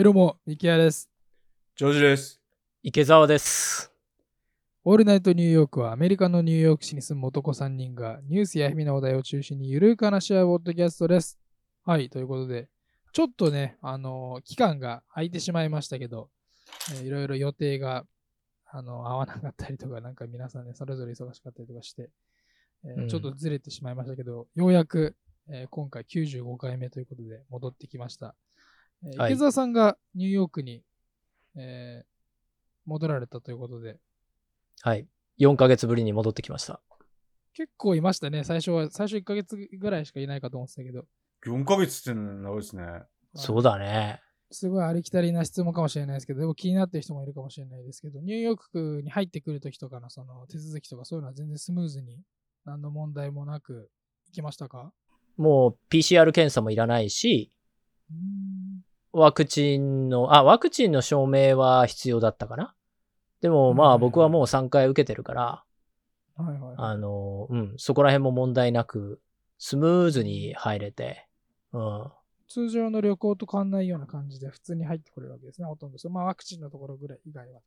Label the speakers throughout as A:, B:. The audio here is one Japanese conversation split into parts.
A: はい、どうも、ミキヤです。
B: ジョージです。
C: 池澤です。
A: オールナイトニューヨークはアメリカのニューヨーク市に住む男3人がニュースや日々の話題を中心にゆるく話し合うポッドキャストです。はい、ということで、ちょっとね、あのー期間が空いてしまいましたけど、えーいろいろ予定が、あの合わなかったりとか、なんか皆さんね、それぞれ忙しかったりとかして、えー
C: うん
A: ちょっとずれてしまいましたけど、ようやく、えー今回95回目ということで戻ってきました。えー
C: はい
A: 池澤さんがニューヨークに、えー戻られたということで、
C: はい。4ヶ月ぶりに戻ってきました。
A: 結構いましたね。最初は、最初1ヶ月ぐらいしかいないかと思ってたけど、
B: 4ヶ月って長いですね。
C: そうだね。
A: すごいありきたりな質問かもしれないですけど、でも気になってる人もいるかもしれないですけど、ニューヨークに入ってくるときとかのその手続きとかそういうのは全然スムーズに何の問題もなくいきましたか？
C: もう PCR 検査もいらないし、
A: うーん
C: ワクチンの、あ、ワクチンの証明は必要だったかな？でもま
A: はい
C: あ僕はもう3回受けてるから、
A: はいはいはい。
C: あの、うん、そこら辺も問題なく、スムーズに入れて、うん。
A: 通常の旅行と変わんないような感じで普通に入ってくれるわけですね、ほとんど。まあワクチンのところぐらい以外は。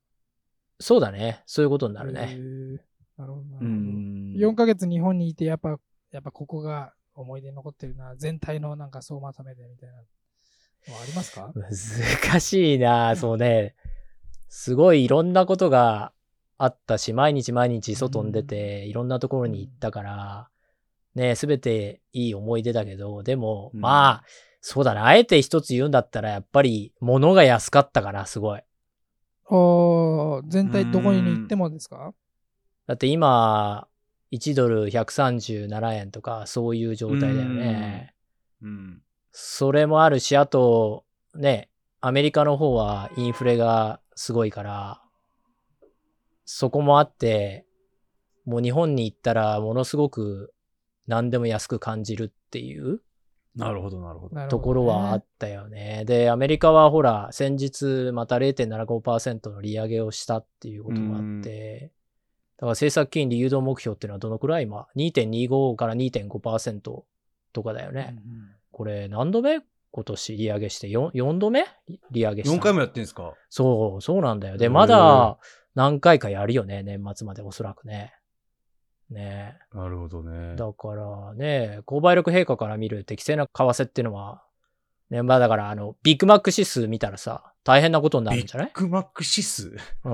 C: そうだね。そういうことになる
A: へ
C: ね。
A: ーなるほど、なる
B: う
A: ほど。
B: ん。
A: 4ヶ月日本にいて、やっぱ、やっぱここが思い出に残ってるな、全体のなんか総まとめでみたいなのありますか？
C: 難しいなそうね。すごいいろんなことがあったし、毎日毎日外に出て、いろんなところに行ったから、ね、すべていい思い出だけど、でも、
B: うん
C: まあ、そうだな。あえて一つ言うんだったら、やっぱり物が安かったから、すごい。
A: おー全体どこに行ってもですか？
C: だって今、1ドル137円とか、そういう状態だよね。
B: うん。
C: それもあるし、あと、ね、アメリカの方はインフレがすごいから、そこもあって、もう日本に行ったらものすごく何でも安く感じるっていう
B: なるほど、なるほど。
C: ところはあったよね。で、アメリカはほら、先日また0.75%の利上げをしたっていうこともあって、だから政策金利誘導目標っていうのはどのくらい？今 ?2.25 から2.5%とかだよね。これ何度目？今年利上げして？4, 4度目？利上げした。
B: 4回もやってんですか？
C: そう、そうなんだよ。で、まだ何回かやるよね、年末までおそらくね。ね
B: なるほどね。
C: だからね、購買力陛下から見る適正な為替っていうのは、ね、まあだからあの、ビッグマック指数見たらさ、大変なことになる
B: ビ
C: んじゃない？
B: ッグマック指数？
C: うん。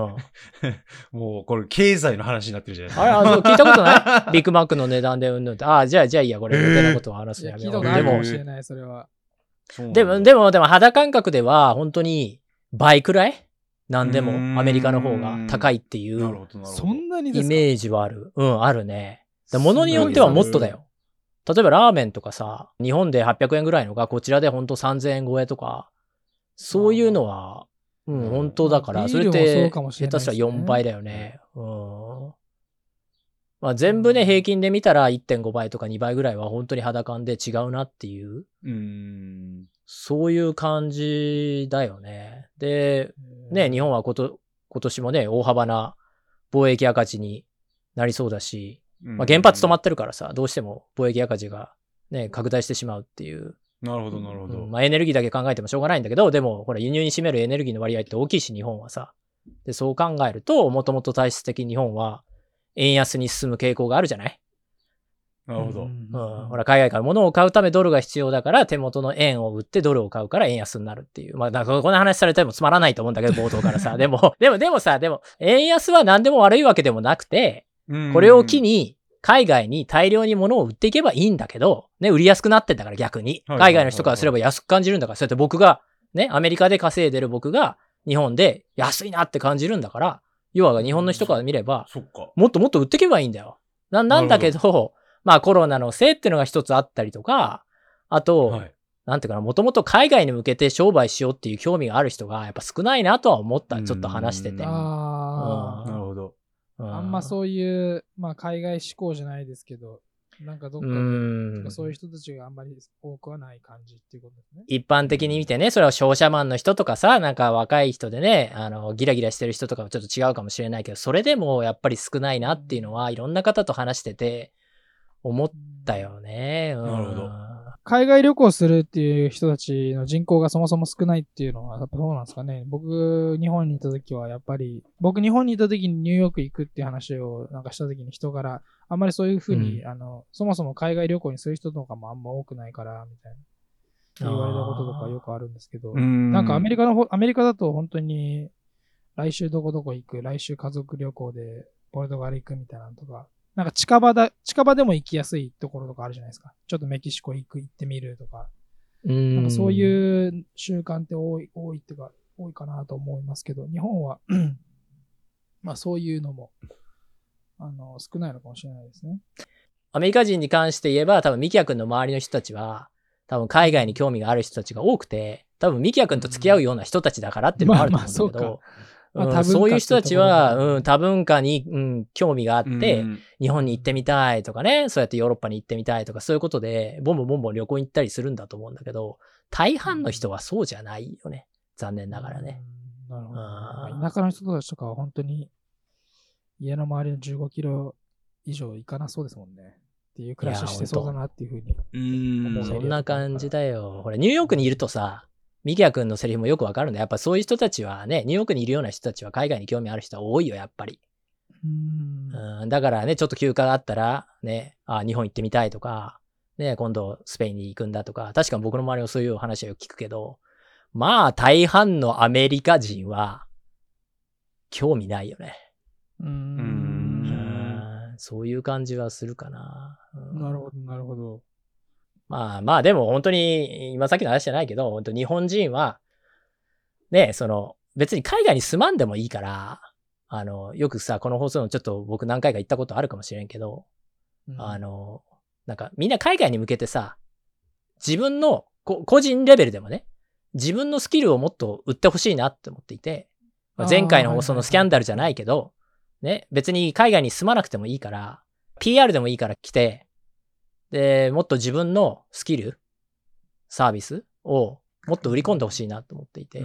B: もうこれ経済の話になってるじゃないです
C: あれ、
B: か。
C: あの、聞いたことない？ビッグマックの値段でうんぬんって。ああ、じゃあ、じゃあいいや、これ余計なことを話す
A: いや、
C: のやめよう。
A: 聞いたことあるか
C: でも
A: もしれない、それは。
C: でも、でも、でも肌感覚では本当に倍くらい？なんでもアメリカの方が高いっていう
B: なるほど、なるほど。
A: そんなにですか？
C: イメージはある。うん、あるね。で物によってはもっとだよ。例えばラーメンとかさ、日本で800円ぐらいのがこちらで本当3000円超えとか、そういうのは、う
B: うん
C: ん、本当だから、それって下手したら4倍だよね。うん。まあ全部ね、平均で見たら1.5倍とか2倍ぐらいは本当に肌感で違うなっていう。
B: うん。
C: そういう感じだよね。で、ね、日本はこと今年もね、大幅な貿易赤字になりそうだし、まあ、原発止ま
B: っ
C: ってるからさ、どうしても貿易赤字がね、拡大してしまうっていう。
B: なるほど、なるほど。
C: うんまあ、エネルギーだけ考えてもしょうがないんだけど、でも、ほら、輸入に占めるエネルギーの割合って大きいし、日本はさ。で、そう考えると、もともと体質的に日本は、円安に進む傾向があるじゃない？
B: なるほど。
C: うん。ほら、海外から物を買うためドルが必要だから、手元の円を売ってドルを買うから円安になるっていう。まあ、だからこんな話されてもつまらないと思うんだけど、冒頭からさ。でも、でも、でもさ、でも、円安は何でも悪いわけでもなくて、これを機
B: に、
C: に、海外に大量に物を売っていけばいいんだけど、ね、売りやすくなってんだから逆に。
B: はい
C: 海外の人からすれば安く感じるんだから、そうやって僕が、ね、アメリカで稼いでる僕が、日本で安いなって感じるんだから、要は日本の人から見れば、
B: そっか。
C: もっともっと売っていけばいいんだよ。な、なんだけど、まあコロナのせいっていうのが一つあったりとか、あと、
B: はい。
C: なんていうかな、もともと海外に向けて商売しようっていう興味がある人がやっぱ少ないなとは思った。ちょっと話してて。
B: うん
A: あ
B: なるほど。
C: うん
A: あ、あんまそういう、まあ、海外志向じゃないですけど、なんかどっかで、
C: うん。
A: そういう人たちがあんまり多くはない感じっていうことですね。
C: 一般的に見てね、それは商社マンの人とかさ、なんか若い人でね、あの、ギラギラしてる人とかはちょっと違うかもしれないけど、それでもやっぱり少ないなっていうのは、いろんな方と話してて、思ったよね。うん。
B: なるほど
A: 海外旅行するっていう人たちの人口がそもそも少ないっていうのは、やっぱそうなんですかね。僕、日本にいた時は、やっぱり、僕、日本にいた時にニューヨーク行くっていう話をなんかした時に人から、あんまりそういうふうに、あの、そもそも海外旅行にする人とかもあんま多くないから、みたいな。言われたこととかよくあるんですけど、
B: うん
A: なんかアメリカのほ、アメリカだと本当に、来週どこどこ行く、来週家族旅行でポルトガル行くみたいなのとか、なんか近場だ、近場でも行きやすいところとかあるじゃないですか。ちょっとメキシコ行く、行ってみるとか、
C: うん
A: なんかそういう習慣って多い、多いっていうか、多いかなと思いますけど、日本は、まあそういうのも、あの、少ないのかもしれないですね。
C: アメリカ人に関して言えば、多分ミキヤ君の周りの人たちは、多分海外に興味がある人たちが多くて、多分ミキヤ君と付き合うような人たちだからっていうのもあると思うんだけど、
A: まあまあまあ
C: そういう人たちは、うん、多文化に、うん、興味があって、
B: うん
C: 日本に行ってみたいとかね、そうやってヨーロッパに行ってみたいとか、そういうことで、ボンボンボンボン旅行に行ったりするんだと思うんだけど、大半の人はそうじゃないよね。残念ながらね。。
A: うんなるほど。田舎の人たちとかは本当に家の周りの15キロ以上行かなそうですもんね。っていう暮らししてそうだなっていうふうに。
B: うん
C: そんな感じだよ。ほら、ニューヨークにいるとさ、ミキヤ君のセリフもよくわかるんだよ。やっぱそういう人たちはね、ニューヨークにいるような人たちは海外に興味ある人は多いよ、やっぱり。
A: うん
C: うん、だからね、ちょっと休暇があったら、ね、あ、日本行ってみたいとか、ね、今度スペインに行くんだとか、確かに僕の周りもそういう話はよく聞くけど、まあ、大半のアメリカ人は、興味ないよね。
A: う。
B: うん
C: そういう感じはするかな。うん
A: なるほど、なるほど。
C: まあまあ、でも本当に、今さっきの話じゃないけど、本当日本人は、ね、その、別に海外に住まんでもいいから、あの、よくさ、この放送のちょっと僕何回か言ったことあるかもしれんけど、
A: うん。
C: あ、の、なんかみんな海外に向けてさ、自分のこ個人レベルでもね、自分のスキルをもっと売ってほしいなって思っていて、まあ前回のそのスキャンダルじゃないけど、ね、別に海外に住まなくてもいいから、PR でもいいから来て、で、もっと自分のスキル、サービスをもっと売り込んでほしいなと思っていて、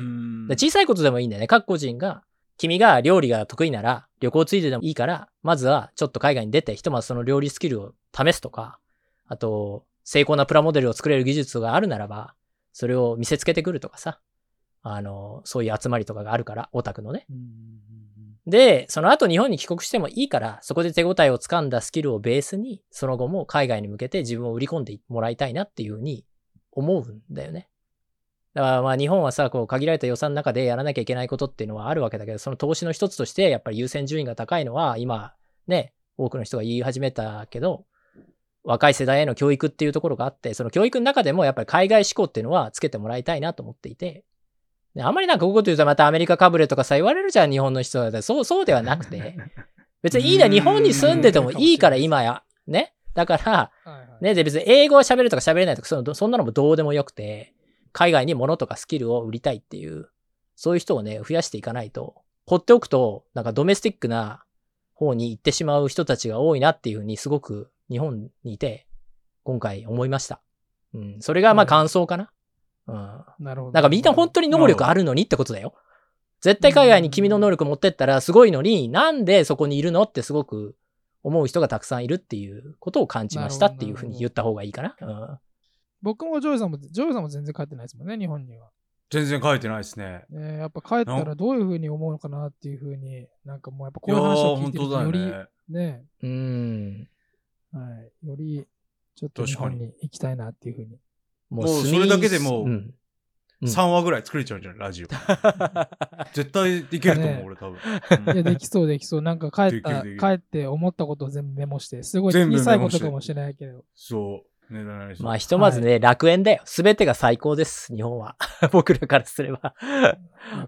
C: 小さいことでもいいんだよね。各個人が、君が料理が得意なら旅行ついででもいいから、まずはちょっと海外に出て、ひとまずその料理スキルを試すとか、あと、成功なプラモデルを作れる技術があるならば、それを見せつけてくるとかさ、あの、そういう集まりとかがあるから、オタクのね。で、その後日本に帰国してもいいから、そこで手応えをつかんだスキルをベースに、その後も海外に向けて自分を売り込んでもらいたいなっていうふうに思うんだよね。だからまあ日本はさ、こう限られた予算の中でやらなきゃいけないことっていうのはあるわけだけど、その投資の一つとしてやっぱり優先順位が高いのは今ね、多くの人が言い始めたけど、若い世代への教育っていうところがあって、その教育の中でもやっぱり海外志向っていうのはつけてもらいたいなと思っていて、であんまりなんかこういうこと言うとまたアメリカかぶれとかさ言われるじゃん、日本の人は。そう、そうではなくて、別にいいな、日本に住んでてもいいから今や。ね。だから、ね、で別に英語を喋るとか喋れないとかその、そんなのもどうでもよくて、海外に物とかスキルを売りたいっていう、そういう人をね、増やしていかないと、放っておくと、なんかドメスティックな方に行ってしまう人たちが多いなっていうふうにすごく日本にいて、今回思いました。うん。それがまあ感想かな。うん。
A: なるほど。
C: なんかみんな本当に能力あるのにってことだよ。絶対海外に君の能力持ってったらすごいのに、なんでそこにいるのってすごく思う人がたくさんいるっていうことを感じましたっていうふうに言った方がいいかな。うん
A: 僕もジョイさんも、ジョイさんも全然帰ってないですもんね、日本には。
B: 全然帰ってないですね。
A: ね、やっぱ帰ったらどういうふうに思うのかなっていうふうに、なんかもうやっぱこ
B: いう
A: いう話を聞い
B: 本当だよ
A: てるとより、
B: ね。
A: ね、
C: うん。
A: はい、よりちょっと日本に行きたいなっていうふうに。
C: も
B: もうそれだけでもう
C: うん。うん
B: 3話ぐらい作れちゃうんじゃないラジオ。絶対いけると思う、
A: ね
B: 俺多分。
A: いや、できそうできそう。なんか帰った、帰って思ったことを全部メモして、すごい小さいことかもしれないけど。
B: そう。ね、
C: まあひとまずね、楽園だよ。すべてが最高です、日本は。僕らからすれば。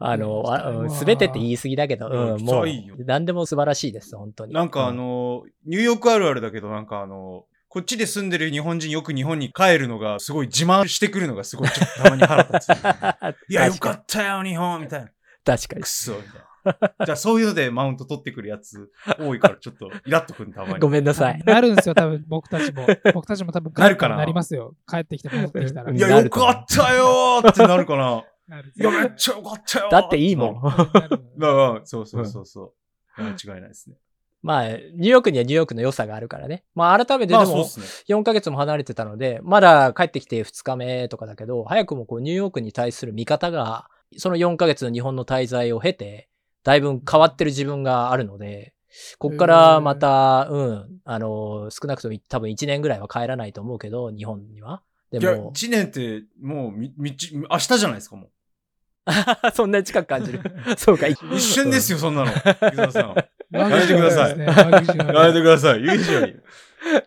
C: あの、すべてって言い過ぎだけど、うん、もう何でも素晴らしいです、本当に。
B: なんかあ
C: うん、
B: の、ニューヨークあるあるだけど、なんかあの、こっちで住んでる日本人よく日本に帰るのがすごい自慢してくるのがすごいちょっとたまに腹立つ。いや、よかったよ、日本みたいな。
C: 確かに
B: く。そみたいな。じゃあそういうのでマウント取ってくるやつ多いからちょっとイラっとくるたまに。
C: ごめんなさい。
A: なるんですよ、多分僕たちも。僕たちも多分
B: なるかな
A: なりますよ。帰ってきて戻ってきたら。
B: いや、よかったよーってなるかな。
A: なる
B: いや、めっちゃよかったよー
C: だっていいもん。
B: だから、そうそうそうそう。間違いないですね。
C: まあ、ニューヨークにはニューヨークの良さがあるからね。まあ、改めてでも
B: っすね。
C: 4ヶ月も離れてたので、まだ帰ってきて2日目とかだけど、早くもこうニューヨークに対する見方が、その4ヶ月の日本の滞在を経て、だいぶ変わってる自分があるので、こっからまた、うん、あの、少なくとも多分1年ぐらいは帰らないと思うけど、日本には。でも、
B: 1年って、もうみ、みち、明日じゃないですか、も
C: そんなに近く感じる。そうか、
B: う。一瞬ですよ、そんなの。
A: や
B: めてください
A: やめ
B: てください。ユージより。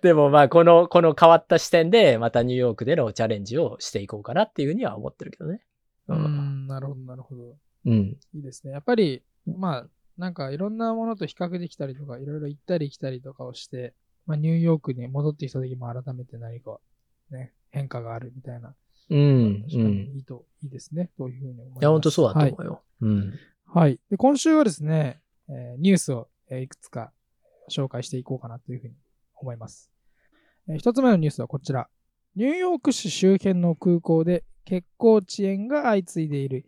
C: でもまあ、この、この変わった視点で、またニューヨークでのチャレンジをしていこうかなっていうふうには思ってるけどね。
A: う。ん、なるほど、なるほど。
C: うん。
A: いいですね。やっぱり、まあ、なんかいろんなものと比較できたりとか、いろいろ行ったり来たりとかをして、まあ、ニューヨークに戻ってきた時も改めて何かね、変化があるみたいな。
C: うん。
A: 確かに
C: うん。
A: いいと、いいですね。というふうに思います。
C: いや、本当そうだと
A: はい
C: 思うよ。うん。
A: はい。で、今週はですね、えニュースを、えいくつか紹介していこうかなというふうに思います。えー一つ目のニュースはこちら。ニューヨーク市周辺の空港で欠航遅延が相次いでいる。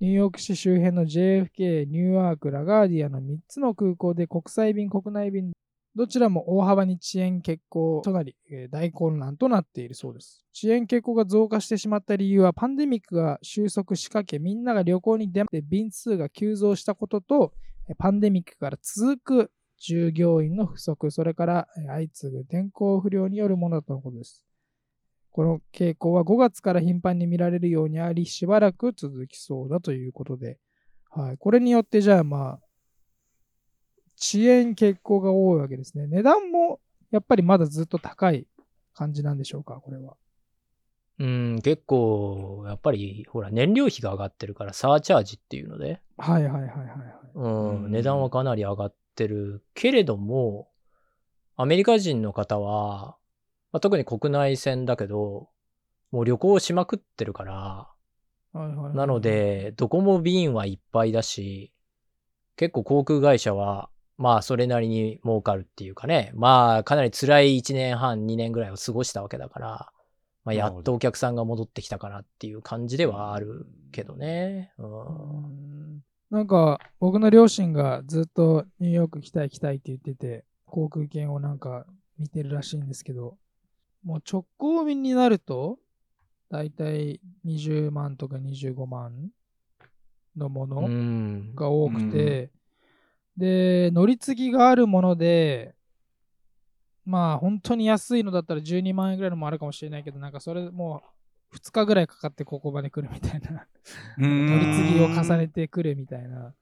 A: ニューヨーク市周辺の JFK、ニューアーク、ラガーディアの3つの空港で国際便、国内便、どちらも大幅に遅延欠航となり、大混乱となっているそうです。遅延欠航が増加してしまった理由は、パンデミックが収束しかけ、みんなが旅行に出て便数が急増したことと、パンデミックから続く従業員の不足、それから相次ぐ天候不良によるものだとのことです。この傾向は5月から頻繁に見られるようにあり、しばらく続きそうだということで、はい、これによってじゃあまあ、遅延欠航が多いわけですね。値段もやっぱりまだずっと高い感じなんでしょうか、これは。
C: うん、結構、やっぱり、ほら、燃料費が上がってるから、サーチャージっていうので、
A: はいはいはいはいはい。
C: うん、
B: うん
C: 値段はかなり上がってる。けれども、アメリカ人の方は、まあ、特に国内線だけど、もう旅行しまくってるから、
A: はいはいはい
C: なの、で、どこも便はいっぱいだし、結構航空会社は、まあそれなりに儲かるっていうかね、まあかなり辛い1年半、2年ぐらいを過ごしたわけだから、まあやっとお客さんが戻ってきたかなっていう感じではあるけどね。う。
A: うんんなんか僕の両親がずっとニューヨーク来たい来たいって言ってて、航空券をなんか見てるらしいんですけど、もう直行便になると、だいたい20万とか25万のもの、
C: うん。
A: が多くて、で、乗り継ぎがあるもので、まあ本当に安いのだったら12万円ぐらいのもあるかもしれないけど、なんかそれもう2日ぐらいかかってここまで来るみたいな、乗
B: 乗
A: り継ぎを重ねてくるみたいな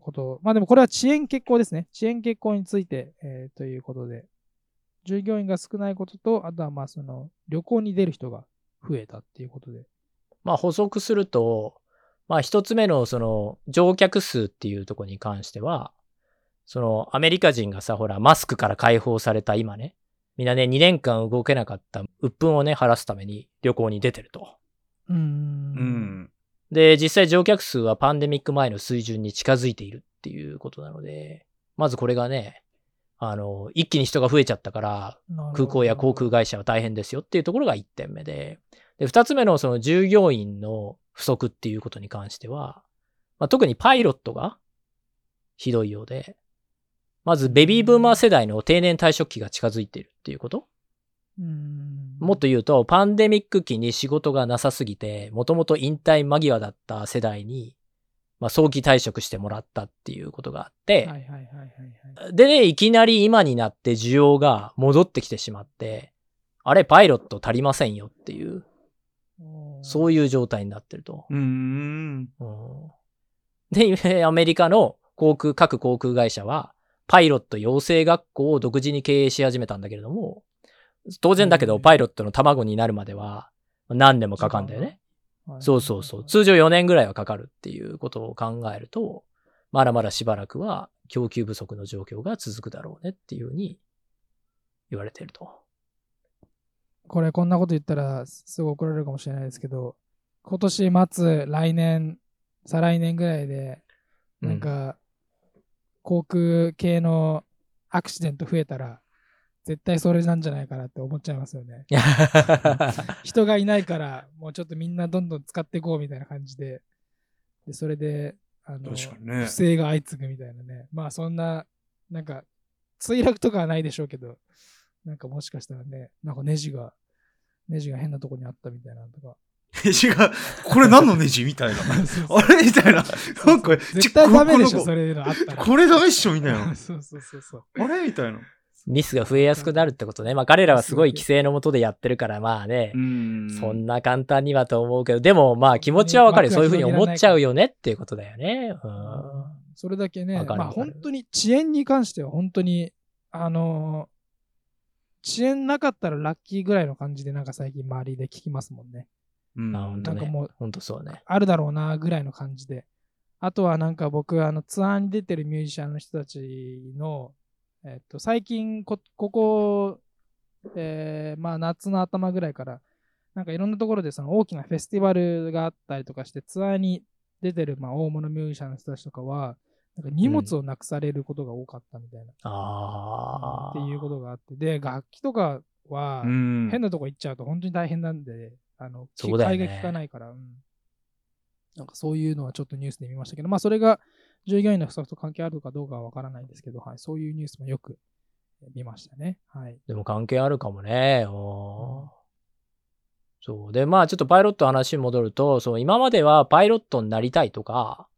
A: こと。まあでもこれは遅延欠航ですね。遅延欠航について、えーということで、従業員が少ないことと、あとはまあその旅行に出る人が増えたっていうことで。
C: まあ補足すると、まあ一つ目のその乗客数っていうところに関しては、そのアメリカ人がさ、ほら、マスクから解放された今ね、みんなね、2年間動けなかった鬱憤をね、晴らすために旅行に出てると。
A: う
B: ん。
C: で、実際乗客数はパンデミック前の水準に近づいているっていうことなので、まずこれがね、あの、一気に人が増えちゃったから、空港や航空会社は大変ですよっていうところが1点目で、で、2つ目のその従業員の不足っていうことに関しては、まあ、特にパイロットがひどいようで、まずベビーブーマー世代の定年退職期が近づいているっていうこと？
A: うん。
C: もっと言うと、パンデミック期に仕事がなさすぎて、もともと引退間際だった世代に、まあ、早期退職してもらったっていうことがあって。でね、いきなり今になって需要が戻ってきてしまって、あれ、パイロット足りませんよっていう、そういう状態になってると。で、アメリカの航空、各航空会社は、パイロット養成学校を独自に経営し始めたんだけれども、当然だけど、
A: うん
C: パイロットの卵になるまでは何年もかかるんだよね。
A: はい
C: そうそうそう。通常4年ぐらいはかかるっていうことを考えると、まだまだしばらくは供給不足の状況が続くだろうねっていうふうに言われていると。
A: これこんなこと言ったらすぐ怒られるかもしれないですけど、今年末、来年、再来年ぐらいで、なんか、航空系のアクシデント増えたら、絶対それなんじゃないかなって思っちゃいますよね。
C: うん。
A: 人がいないから、もうちょっとみんなどんどん使っていこうみたいな感じで、でそれで、あの、
B: ね
A: 不正が相次ぐみたいなね。まあそんな、なんか、墜落とかはないでしょうけど、なんかもしかしたらね、なんかネジが、ネジが変なとこにあったみたいなのとか。
B: ネジが、これ何のネジみたいな。あれみたいな。なんか、
A: 絶対ダメでしょ、
B: こ
A: それのあったら。
B: これダメっしょみたいな。
A: そうそうそうそう。
B: あれみたいな。
C: ミスが増えやすくなるってことね。まあ彼らはすごい規制のもとでやってるから、まあね、
B: ん
C: そんな簡単にはと思うけど、でもまあ気持ちはわかるそういうふうに思っちゃうよねっていうことだよね。うん
A: それだけね、まあ本当に遅延に関しては本当に、あのー遅延なかったらラッキーぐらいの感じでなんか最近周りで聞きますもんね。
B: うん
A: なんかもう。
C: 本当そうね。
A: あるだろうなぐらいの感じで。あとはなんか僕、あのツアーに出てるミュージシャンの人たちの、えっと、最近こ、ここ、えーまあ夏の頭ぐらいから、なんかいろんなところでその大きなフェスティバルがあったりとかして、ツアーに出てるまあ大物ミュージシャンの人たちとかは、なんか荷物をなくされることが多かったみたいな、
C: ああ。
A: っていうことがあって、で、楽器とかは、
B: うん
A: 変なとこ行っちゃうと本当に大変なんで、あの、
C: そうだよね
A: 買いが効かないから、うん。なんかそういうのはちょっとニュースで見ましたけど、まあそれが従業員の不足と関係あるかどうかはわからないですけど、はい、そういうニュースもよく見ましたね。はい。
C: でも関係あるかもね。おーそう。で、まあちょっとパイロットの話に戻ると、そう、今まではパイロットになりたいとか、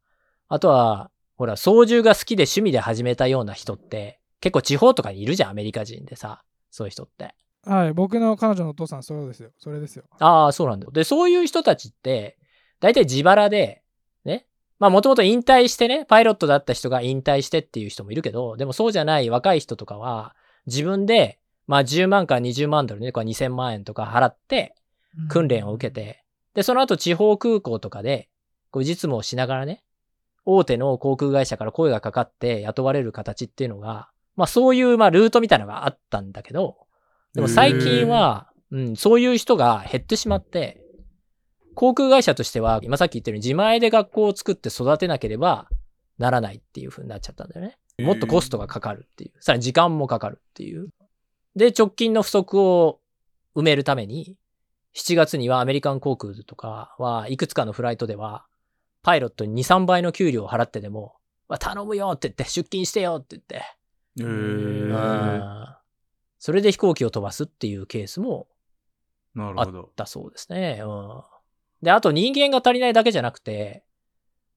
C: あとは、ほら、操縦が好きで趣味で始めたような人って、結構地方とかにいるじゃん、アメリカ人でさ。そういう人って。
A: はい、僕の彼女のお父さん、そうですよ。それですよ。
C: ああ、そうなんだよ。で、そういう人たちって、大体自腹で、ね。まあもともと引退してね、パイロットだった人が引退してっていう人もいるけど、でもそうじゃない若い人とかは、自分で、まあ10万から20万ドルね、これ2000万円とか払って、訓練を受けて、で、その後地方空港とかで、こう実務をしながらね、大手の航空会社から声がかかって雇われる形っていうのが、まあそういう、まあルートみたいなのがあったんだけど、でも最近は、うん、そういう人が減ってしまって、航空会社としては、今さっき言ったように自前で学校を作って育てなければならないっていう風になっちゃったんだよね。もっとコストがかかるっていう。さらに時間もかかるっていう。で、直近の不足を埋めるために、7月にはアメリカン航空とかはいくつかのフライトでは、パイロットに2、3倍の給料を払ってでも、わ頼むよって言って、出勤してよって言って、
B: へ
A: う
C: うん
B: ー
C: それで飛行機を飛ばすっていうケースもあっ。たそうですね。うん。で、あと人間が足りないだけじゃなくて、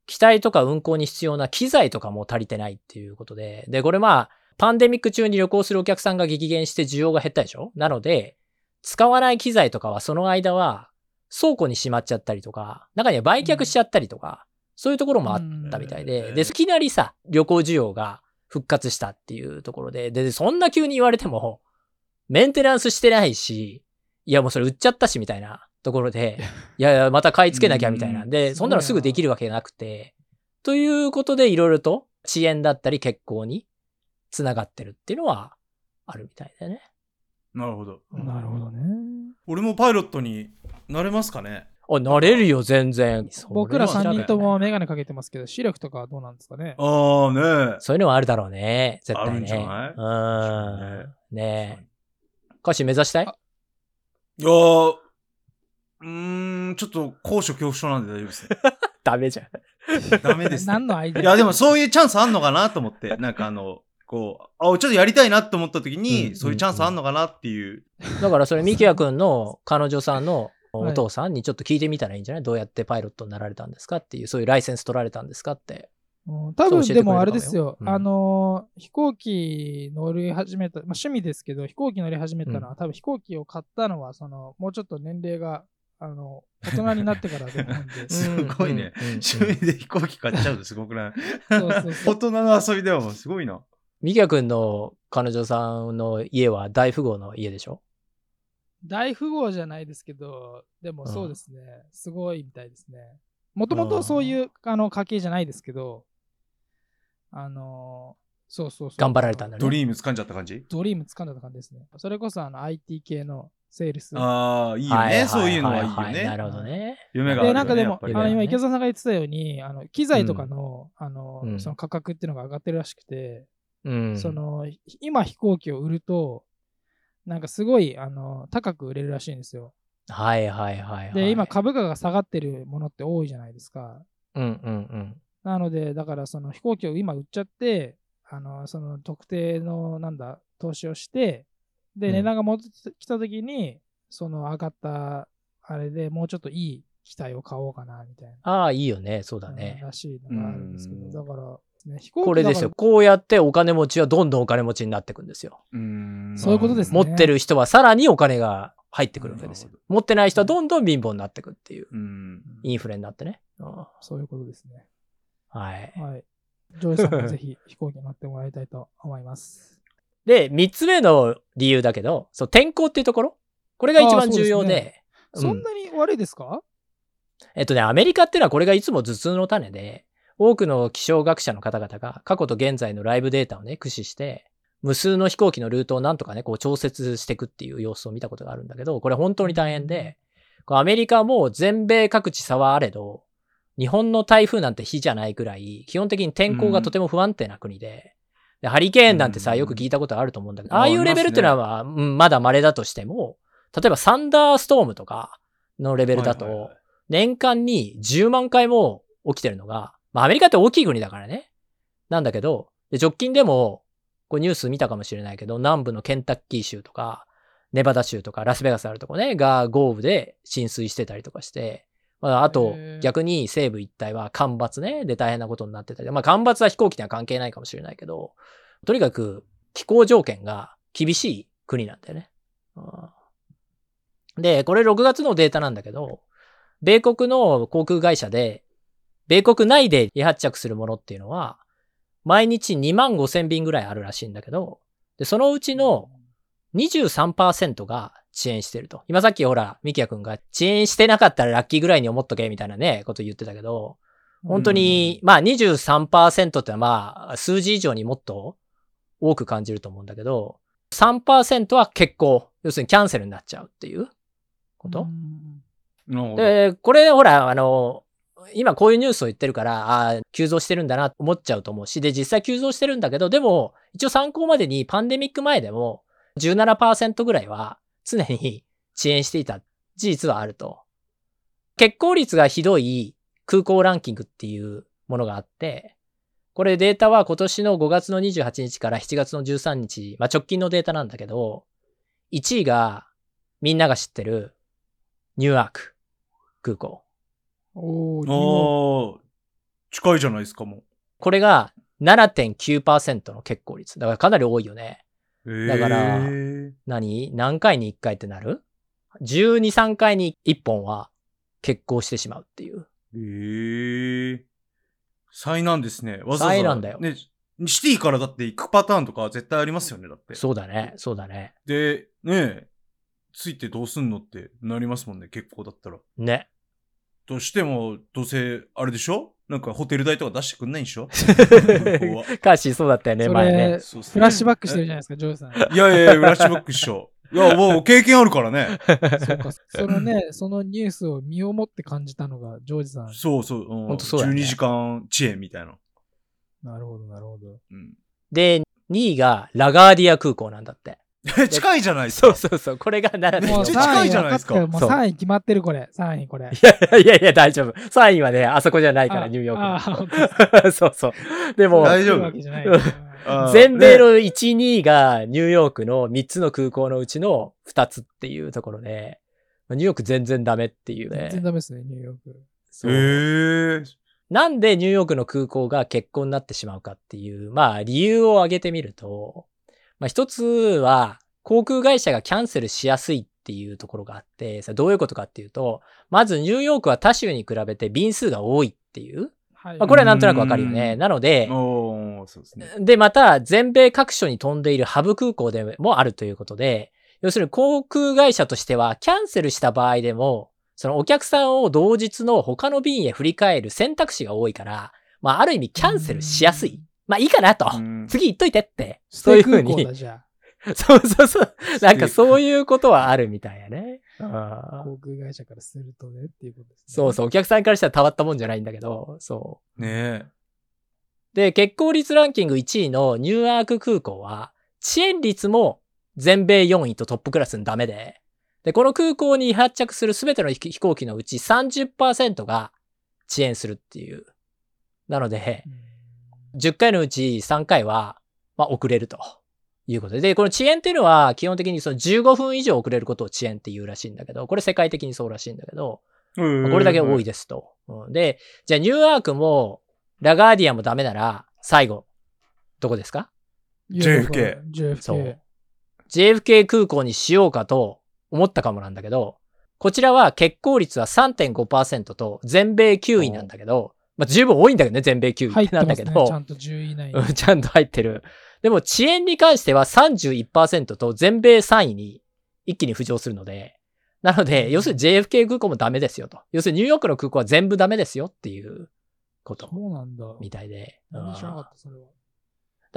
C: 機体とか運航に必要な機材とかも足りてないっていうことで、で、これまあ、パンデミック中に旅行するお客さんが激減して需要が減ったでしょ？なので、使わない機材とかはその間は倉庫にしまっちゃったりとか、中には売却しちゃったりとか、そういうところもあったみたいで、
B: うん
C: で、いきなりさ、旅行需要が復活したっていうところで、で、そんな急に言われても、メンテナンスしてないし、いやもうそれ売っちゃったしみたいなところで、い やいや、また買い付けなきゃみたいな。
B: うん
C: で、そんなのすぐできるわけなくて、ということでいろいろと遅延だったり欠航につながってるっていうのはあるみたいだね。
B: なるほど。
A: なるほどね。
B: 俺もパイロットになれますかね？
C: あ、なれるよ、全然。
A: 僕ら3
C: それは
A: 人ともメガネかけてますけど、視力とかはどうなんですかね？
B: ああね
C: そういうのはあるだろうね。絶対ね。
B: あるんじゃない？
C: うん。ねえ。歌手目指したい？
A: あ
B: いやー、うーん、ちょっと高所恐怖症なんで大丈夫ですね。
C: ダメじゃん。
B: ダメです、ね。
A: 何のアイデア？
B: いや、でもそういうチャンスあんのかなと思って、なんかあの、こう、あ、ちょっとやりたいなって思った時に、
C: うん
B: そういうチャンスあんのかなっていう。
C: だからそれ、ミキヤ君の彼女さんのお父さんにちょっと聞いてみたらいいんじゃない、どうやってパイロットになられたんですかっていう、そういうライセンス取られたんですかって。
A: うん多分でもあれですよ、
C: うん。
A: あのー飛行機乗り始めた、まあ、趣味ですけど、飛行機乗り始めたのは、多分飛行機を買ったのは、その、もうちょっと年齢が、あの、大人になってからだと思うんで。
B: すごいね。
C: うんうんうん。
B: 趣味で飛行機買っちゃうとすごくない？
A: そうそうそう。
B: 大人の遊びではもうすごいな。
C: ミキヤ君の彼女さんの家は大富豪の家でしょ？
A: 大富豪じゃないですけど、でも
C: うん
A: そうですね、すごいみたいですね。もともとそういうあの家系じゃないですけど、あのーそうそうそう。
C: 頑張られたんだね。
B: ドリーム掴んじゃった感じ？
A: ドリーム掴んだ感じですね。それこそあの IT 系のセールス。
B: ああ、いいよね。
C: はは
B: そういうのはいいよ
C: はな
B: ね。
C: るほどね。
B: 夢があるよね。
A: で、なんかでも、
B: ね
A: あの今、
C: ね
A: 池澤さんが言ってたように、あの機材とかの,、あの
C: うん
A: その価格っていうのが上がってるらしくて、
C: うん。
A: その今飛行機を売ると、なんかすごいあの高く売れるらしいんですよ。
C: はいはいはい、はい。
A: で、今株価が下がってるものって多いじゃないですか。
C: うんうんうん。
A: なので、だからその飛行機を今売っちゃって、あの、その特定の、なんだ、投資をして、で、
C: うん
A: 値段が戻ってきたときに、その上がった、あれでもうちょっといい機体を買おうかな、みたいな。
C: ああ、いいよね。そうだ
A: うん
C: ね。
A: らしいのがあるんですけ
B: うん
A: ど、だから、ね、飛行機
C: これですよ。こうやってお金持ちはどんどんお金持ちになっていくんですよ。
B: うーん
A: そういうことですね
C: 持ってる人はさらにお金が入ってくるわけですよ。持ってない人はどんどん貧乏になっていくっていう。
B: うん。
A: ら
C: インフレになってね。うん
A: そういうことですね。
C: はい。
A: はい。ジョイさんも ぜひ飛行機に乗ってもらいたいと思います。
C: で、三つ目の理由だけど、そう、天候っていうところ？これが一番重要で、
A: そ
C: うん
A: んなに悪いですか、
C: えっとね、アメリカっていうのはこれがいつも頭痛の種で、多くの気象学者の方々が過去と現在のライブデータをね、駆使して、無数の飛行機のルートをなんとかね、こう調節していくっていう様子を見たことがあるんだけど、これ本当に大変で、アメリカはもう全米各地差はあれど、日本の台風なんて比じゃないくらい、基本的に天候がとても不安定な国で、でハリケーンなんてさ、
B: うん
C: よく聞いたことあると思うんだけど、
B: あ
C: ああいうレベルっていうのは、うんまだ稀だとしても、例えばサンダーストームとかのレベルだと、年間に10万回も起きてるのが、まあアメリカって大きい国だからね。なんだけど、で直近でも、こうニュース見たかもしれないけど、南部のケンタッキー州とか、ネバダ州とか、ラスベガスあるとこね、が豪雨で浸水してたりとかして、まあ、あと逆に西部一帯は干ばつね、で大変なことになってたり、まあ干ばつは飛行機には関係ないかもしれないけど、とにかく気候条件が厳しい国なんだよね。うん。で、これ6月のデータなんだけど、米国の航空会社で、米国内で離発着するものっていうのは、毎日2万5千便ぐらいあるらしいんだけど、で、そのうちの23%が遅延してると。今さっきほら、ミキヤ君が遅延してなかったらラッキーぐらいに思っとけみたいなね、こと言ってたけど、本当に、まあ23%ってのはまあ数字以上にもっと多く感じると思うんだけど、3%は結構、要するにキャンセルになっちゃうっていうこと？で、これほら、あの、今こういうニュースを言ってるから、ああ、急増してるんだなと思っちゃうと思うし、で、実際急増してるんだけど、でも、一応参考までにパンデミック前でも17%ぐらいは常に遅延していた事実はあると。欠航率がひどい空港ランキングっていうものがあって、これデータは今年の5月の28日から7月の13日、まあ、直近のデータなんだけど、1位がみんなが知ってるニューアーク空港。
A: おーニューヨー
B: ああ、近いじゃないですか、も
C: これが7.9%の欠航率。だからかなり多いよね。
B: う。
C: だから
B: へー
C: 何？何回に1回ってなる ?12、3回に1本は欠航してしまうっていう。
B: ええ災難ですね。わざわざ。
C: 災難だよ
B: ね、シティからだって行くパターンとか絶対ありますよね、だって。
C: そうだね。そうだね。
B: で、ねえ、ついてどうすんのってなりますもんね、結構だったら。
C: ね。
B: としても、どうせ、あれでしょ？なんかホテル代とか出してくんないんでしょ？
C: カーシーそうだったよね、前ね。
A: フラッシュバックしてるじゃないですか、ジョーさん。
B: いやいやいや、フラッシュバックっしょ。いや、もう経験あるからね。
A: そうか。そのね、そのニュースを身をもって感じたのが、ジョージさん。
B: そうそう。うん、
C: ほんとそうね
B: 12時間遅延みたいな。
A: なるほど、なるほど。
B: うん、
C: で、2位がラガーディア空港なんだって。
B: 近いじゃないですか。
C: そうそうそう。これが7.4%。
A: もう
B: めっちゃ近いじゃ
A: 3位
B: ないですか。
A: もう
C: そう
A: 3位決まってる、これ。3位、これ。
C: いやいやいや、大丈夫。3位はね、あそこじゃないから、
A: あ
C: ニューヨ
A: あ
C: ーク。そうそう。でも、
B: 大丈夫
C: 全米の1、2位がニューヨークの3つの空港のうちの2つっていうところで、ニューヨーク全然ダメっていうね
A: 全然。ダメですね、ニューヨーク。
B: へえ
C: なんでニューヨークの空港が欠航になってしまうかっていう、まあ理由を挙げてみると、まあ一つは航空会社がキャンセルしやすいっていうところがあって、それどういうことかっていうと、まずニューヨークは他州に比べて便数が多いっていう。
A: はい。
C: まあこれはなんとなくわかるよね。
B: うん
C: なので、
B: そうですね。
C: で、また、全米各所に飛んでいるハブ空港でもあるということで、要するに航空会社としては、キャンセルした場合でも、そのお客さんを同日の他の便へ振り替える選択肢が多いから、まあ、ある意味キャンセルしやすい。まあ、いいかなと。
B: うん
C: 次行っといてって。
A: ス
C: そういうふうに そうそうそう。なんかそういうことはあるみたいやね。
A: 航空会社からするとね、っていうことですね。
C: そうそう。お客さんからしたらたまったもんじゃないんだけど、そう。
B: ね
C: で、欠航率ランキング1位のニューアーク空港は、遅延率も全米4位とトップクラスにダメで、で、この空港に発着するすべての飛飛行機のうち30%が遅延するっていう。なので
A: う、ん。
C: 10回のうち3回は、まあ、遅れるということで。で、この遅延っていうのは、基本的にその15分以上遅れることを遅延って言うらしいんだけど、これ世界的にそうらしいんだけど、まあこれだけ多い
B: で。
C: ですと。うんで、じゃあニューアークも、ラガーディアンもダメなら、最後、どこですか
B: ？JFK。
A: JFK。
C: そう。JFK 空港にしようかと思ったかもなんだけど、こちらは欠航率は3.5%と全米9位なんだけど、まあ十分多いんだけどね、全米9位
A: 入って
C: なんだけど、
A: ね。ちゃんと10位以内に。
C: うんちゃんと入ってる。でも遅延に関しては31%と全米3位に一気に浮上するので、なので、要するに JFK 空港もダメですよと。要するにニューヨークの空港は全部ダメですよっていうこと
A: そうなんだ。
C: みたいで。
A: 何知らなか
C: うん
A: った、それは。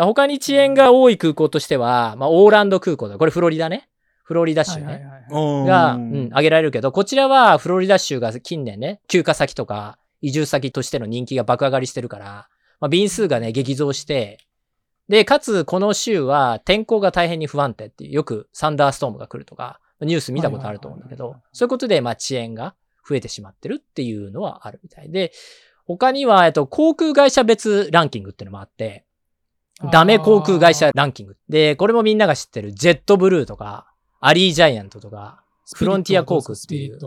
C: 他に遅延が多い空港としては、まあ、オーランド空港だ。これフロリダね。フロリダ州ね。
A: はいはいはいはい。
B: おー
C: が、うん、挙げられるけど、こちらはフロリダ州が近年ね、休暇先とか移住先としての人気が爆上がりしてるから、まあ、便数がね、激増して、で、かつこの州は天候が大変に不安定っていう、よくサンダーストームが来るとか、ニュース見たことあると思うんだけどそういうことで、まあ、遅延が増えてしまってるっていうのはあるみたいで、他には、えっと、航空会社別ランキングっていうのもあって、ダメ航空会社ランキング。で、これもみんなが知ってる、ジェットブルーとか、アリージャイアントとか、フロンティア航空っていう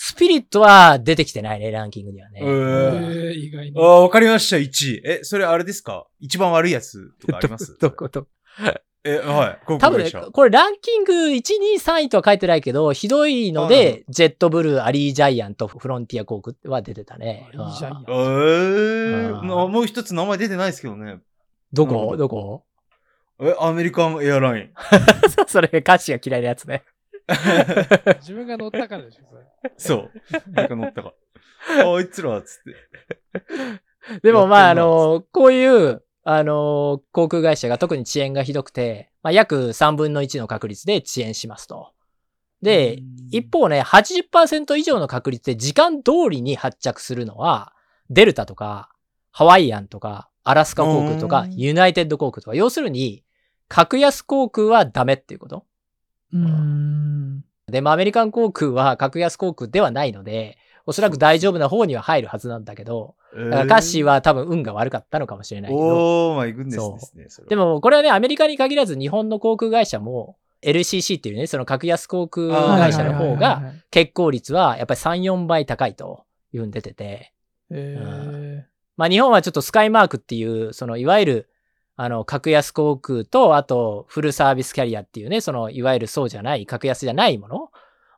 A: スピリットは。
C: 出てきてないね、ランキングにはね。
B: え
A: え
B: ー
A: ー、意外に
B: あ。あ、わかりました、1位。え、それあれですか？一番悪いやつとかあります？
C: どこどこ
B: え、はい。航
C: 多分ねこれランキング1、2、3位とは書いてないけど、ひどいので、ジェットブルー、アリージャイアント、フロンティア航空は出てたね。
A: アリージャイアン
C: うん
B: えーもう一つ名前出てないですけどね。
C: どこ？どこ？
B: え、アメリカンエアライン。
C: それ歌詞が嫌いなやつね。
A: 自分が乗ったからでしょ、それ。
B: そう。なんか乗ったか。あいつら、つって。
C: でもまあ、あの、こういう、あの、航空会社が特に遅延がひどくて、まあ、約3分の1の確率で遅延しますと。で、
A: うん
C: 一方ね、80%以上の確率で時間通りに発着するのは、デルタとか、ハワイアンとか、アラスカ航空とか
B: う、ん
C: ユナイテッド航空とか、要するに、格安航空はダメっていうこと。
A: うーん。
C: で、まあ、アメリカン航空は格安航空ではないので、おそらく大丈夫な方には入るはずなんだけど、だからカッシーは多分運が悪かったのかもしれないけど、
B: おー、マイグンネスですね。
C: で、もこれはね、アメリカに限らず日本の航空会社も、LCC っていうね、その格安航空会社の方が、
A: はいはいはいはい。
C: 欠航率はやっぱり3、4倍高いというふうに出てて、
A: え
C: まあ日本はちょっとスカイマークっていう、そのいわゆる、あの、格安航空と、あと、フルサービスキャリアっていうね、その、いわゆるそうじゃない、格安じゃないも